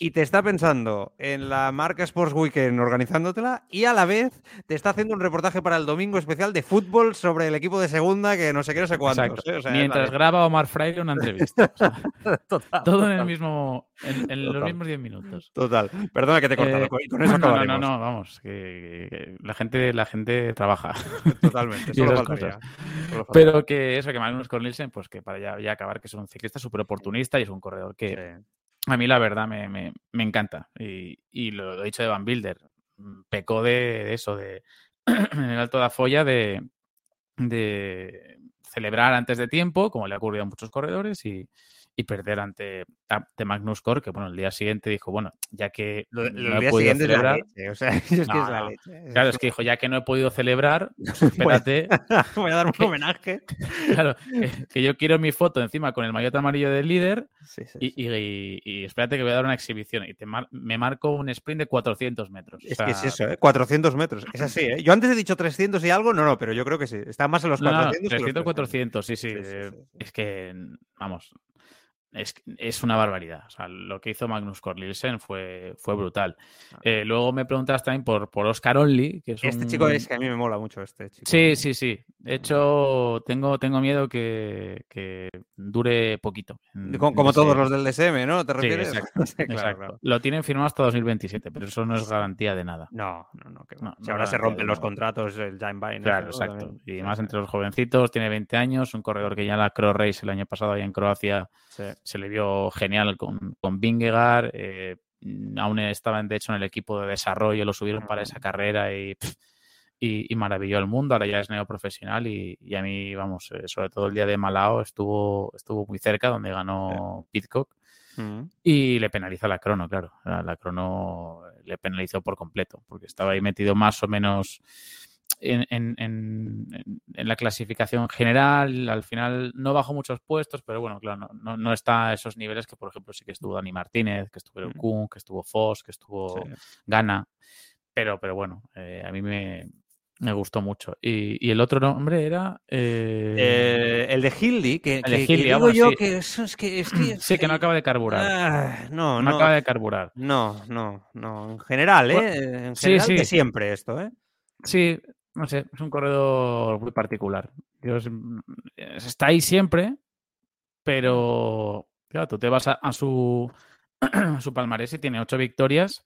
Y te está pensando en la marca Sports Weekend organizándotela, y a la vez te está haciendo un reportaje para el domingo especial de fútbol sobre el equipo de segunda, que no sé qué, no sé cuántos. ¿eh? Mientras graba Omar Freire una entrevista. todo en el mismo, en, los mismos 10 minutos. Total. Perdona que te he cortado. Eh, con eso no, no, no, vamos. Que, la gente, la gente trabaja. Totalmente. Pero que eso, que Magnus Cornelsen, pues que para ya, acabar, que es un ciclista súper oportunista y es un corredor que a mí la verdad me, encanta. Y, lo he dicho de Van Bilder, mm, pecó de, eso, de en el Alto de la Folla de, de celebrar antes de tiempo, como le ha ocurrido a muchos corredores, y, y perder ante, ante Magnus Cor, que bueno, el día siguiente dijo, bueno, ya que lo, no he podido celebrar. Claro, es que dijo, ya que no he podido celebrar, pues espérate. Voy a dar un homenaje. claro, que, yo quiero mi foto encima con el maillot amarillo del líder y, y, espérate que voy a dar una exhibición y te me marco un sprint de 400 metros. Es que es eso, ¿eh? 400 metros. Es así, ¿eh? Yo antes he dicho 300 y algo, no, no, pero yo creo que sí. Está más en los 400. 300, 400, sí, sí. Es que, vamos, es, una barbaridad. O sea, lo que hizo Magnus Corlilsen fue, fue brutal. Ah. Eh, luego me preguntas también por, por Oscar Only, que es Este chico es que a mí me mola mucho este chico. Sí, sí, sí. De hecho, tengo, tengo miedo que, dure poquito. como todos los del DSM, ¿no? ¿Te refieres? exacto. Lo tienen firmado hasta 2027, pero eso no es garantía de nada. No, no, no. si ahora se rompen los contratos, el Giant Bine. Claro, exacto. Y más entre los jovencitos, tiene 20 años, un corredor que ya la Cross Race el año pasado ahí en Croacia se le vio genial con, con Vingegaard. Eh, aún estaban, de hecho, en el equipo de desarrollo, lo subieron para esa carrera y, y, maravilló al mundo. Ahora ya es neoprofesional y, y a mí, vamos, eh, sobre todo el día de Malao estuvo, estuvo muy cerca, donde ganó Pitcock. Y le penaliza la crono, claro. La crono le penalizó por completo, porque estaba ahí metido más o menos en, en, la clasificación general, al final no bajó muchos puestos, pero bueno, claro, no, no, está a esos niveles que, por ejemplo, sí que estuvo Dani Martínez, que estuvo Kuhn, que estuvo Foss, que estuvo Gana. Pero, pero bueno, eh, a mí me, me gustó mucho. Y, el otro nombre era. Eh, eh, el de Hildy, que, que, digo yo que, es que, Sí, que no acaba de carburar. Ah, no, no, acaba de carburar. No, no, no. En general, ¿eh? En general, sí, siempre esto, ¿eh? Sí, no sé, es un corredor muy particular. está ahí siempre, pero claro, tú te vas a, su, su palmarés y tiene ocho victorias,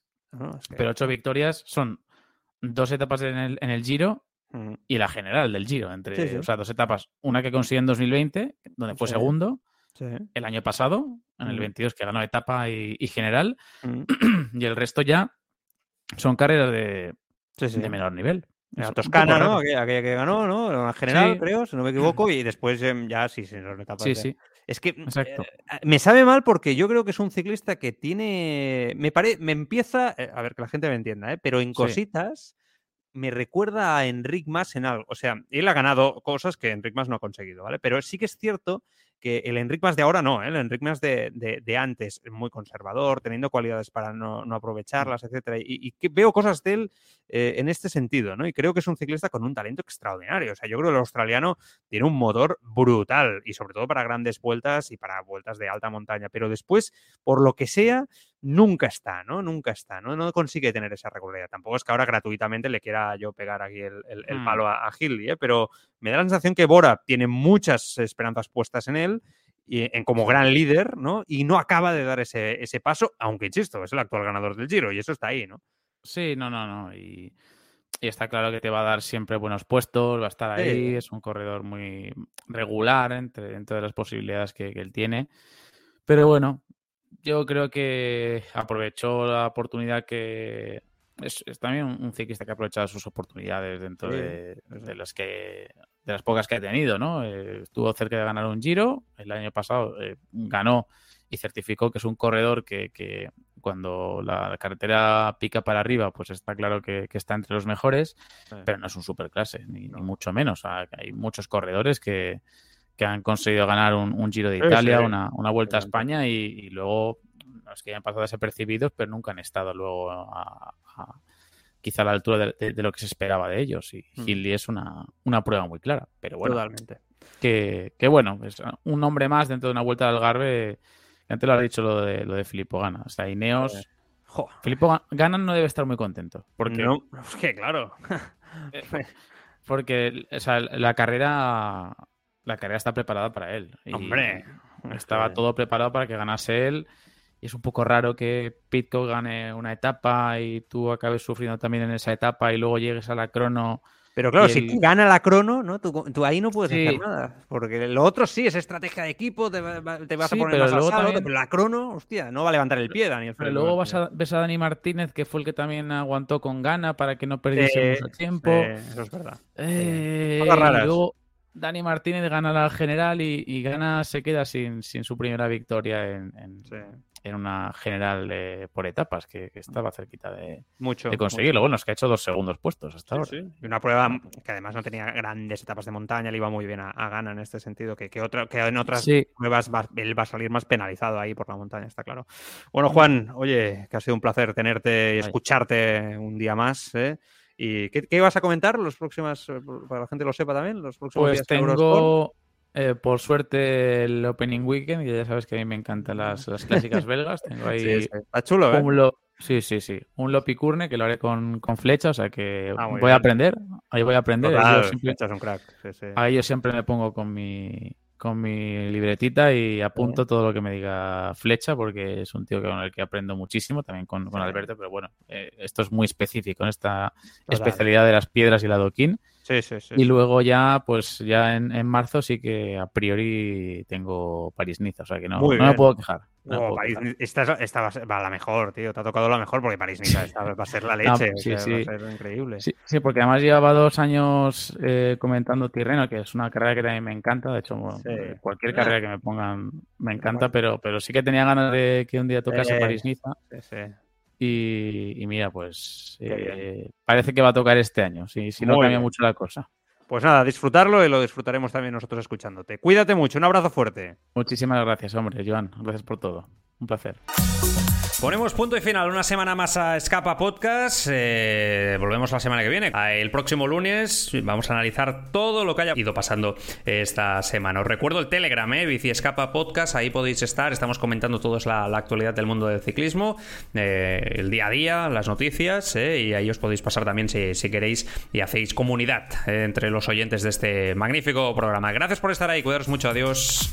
pero ocho victorias son dos etapas en el, en el Giro mm. y la general del Giro, entre, o sea, dos etapas, una que consiguió en 2020, donde fue segundo, el año pasado, en el 22 mm. que ganó etapa y, general, mm. y el resto ya son carreras de, de menor nivel. La Toscana, ¿no? Aquella, que ganó, ¿no? En general, creo, si no me equivoco, y después em, ya sí, sí, no Sí, sí. Es que eh, me sabe mal porque yo creo que es un ciclista que tiene. Me pare... me empieza. Eh, a ver, que la gente me entienda, ¿eh? Pero en cositas me recuerda a Enric Mas en algo. O sea, él ha ganado cosas que Enric Mas no ha conseguido, ¿vale? Pero sí que es cierto que el Enric más de ahora no, ¿eh? el Enric más de, de, antes, muy conservador, teniendo cualidades para no, no aprovecharlas, etcétera. Y, que veo cosas de él eh, en este sentido, ¿no? Y creo que es un ciclista con un talento extraordinario. O sea, yo creo que el australiano tiene un motor brutal y sobre todo para grandes vueltas y para vueltas de alta montaña. Pero después, por lo que sea, nunca está, ¿no? Nunca está, ¿no? No consigue tener esa regularidad. Tampoco es que ahora gratuitamente le quiera yo pegar aquí el, el, mm. palo a, a ¿eh? Pero me da la sensación que Bora tiene muchas esperanzas puestas en él y, en, como gran líder, ¿no? Y no acaba de dar ese, ese paso, aunque insisto, es el actual ganador del Giro y eso está ahí, ¿no? Sí, no, no, no. Y, está claro que te va a dar siempre buenos puestos, va a estar ahí, es un corredor muy regular entre, dentro de las posibilidades que, él tiene. Pero bueno, yo creo que aprovechó la oportunidad que. Es, también un, ciclista que ha aprovechado sus oportunidades dentro de, las que de las pocas que ha tenido, ¿no? Eh, estuvo cerca de ganar un Giro, el año pasado eh, ganó y certificó que es un corredor que, cuando la carretera pica para arriba, pues está claro que, está entre los mejores, pero no es un superclase, ni, ni mucho menos. hay muchos corredores que, han conseguido ganar un, Giro de Italia, una, Vuelta a España y, luego los que han pasado desapercibidos, pero nunca han estado luego a, quizá a la altura de, lo que se esperaba de ellos. Y mm. es una, una prueba muy clara, pero bueno. Totalmente. Que, que, bueno, es un hombre más dentro de una Vuelta al Algarve antes lo ha dicho lo de, lo de Filippo Gana. O sea, Ineos. Filippo Gana no debe estar muy contento. Porque, no, es que claro. Eh, porque o sea, la carrera. La carrera está preparada para él. Hombre. Estaba todo preparado para que ganase él. Y es un poco raro que Pitcock gane una etapa y tú acabes sufriendo también en esa etapa y luego llegues a la crono pero claro, si gana la crono, ¿no? Tú, ahí no puedes hacer nada. Porque lo otro sí es estrategia de equipo, te, vas a poner más asado, pero la crono, hostia, no va a levantar el pie, Daniel. Pero luego vas a, ves a Dani Martínez, que fue el que también aguantó con gana para que no perdiese mucho tiempo. eso es verdad. Eh, y luego Dani Martínez gana al general y, gana se queda sin, sin su primera victoria en, en una general por etapas que, estaba cerquita de, mucho, de conseguirlo. Bueno, es que ha hecho dos segundos puestos hasta ahora. Y una prueba que además no tenía grandes etapas de montaña, le iba muy bien a, Gana en este sentido, que, que, otra, que en otras pruebas él va a salir más penalizado ahí por la montaña, está claro. Bueno, Juan, oye, que ha sido un placer tenerte y escucharte un día más. ¿eh? ¿Y qué, qué, ibas a comentar los próximos, eh, para que la gente lo sepa también, los próximos pues tengo... Eh, por suerte el Opening Weekend, y ya sabes que a mí me encantan las, las clásicas belgas. Tengo ahí sí, Está chulo, ¿eh? Un sí, sí, sí. Un Lopicurne que lo haré con, con flecha, o sea que ah, voy a aprender. Ahí voy a aprender. ahí, yo siempre, un crack. ahí yo siempre me pongo con mi, con mi libretita y apunto todo lo que me diga Flecha porque es un tío con el que aprendo muchísimo, también con, con Alberto, pero bueno, eh, esto es muy específico en esta especialidad de las piedras y la adoquín. Sí, sí, sí. Y luego ya, pues ya en, en, marzo sí que a priori tengo París-Niza, o sea que no, no me puedo quejar. No, París, esta, esta va, a la mejor, tío. Te ha tocado la mejor porque París Niza va a ser la leche. sí, sí. Va a ser increíble. Sí, porque además llevaba dos años eh, comentando Tirreno, que es una carrera que también me encanta. De hecho, eh, cualquier carrera que me pongan me encanta, pero, pero sí que tenía ganas de que un día tocase París Niza. Y, y, mira, pues eh, parece que va a tocar este año, si, si no cambia mucho la cosa. Pues nada, disfrutarlo y lo disfrutaremos también nosotros escuchándote. Cuídate mucho, un abrazo fuerte. Muchísimas gracias, hombre, Joan. Gracias por todo. Un placer. Ponemos punto y final una semana más a Escapa Podcast. Eh, volvemos la semana que viene. El próximo lunes vamos a analizar todo lo que haya ido pasando esta semana. Os recuerdo el Telegram, ¿eh? Bici Escapa Podcast. Ahí podéis estar. Estamos comentando toda la, actualidad del mundo del ciclismo, eh, el día a día, las noticias. Eh, y ahí os podéis pasar también si, si queréis y hacéis comunidad entre los oyentes de este magnífico programa. Gracias por estar ahí. Cuidaros mucho. Adiós.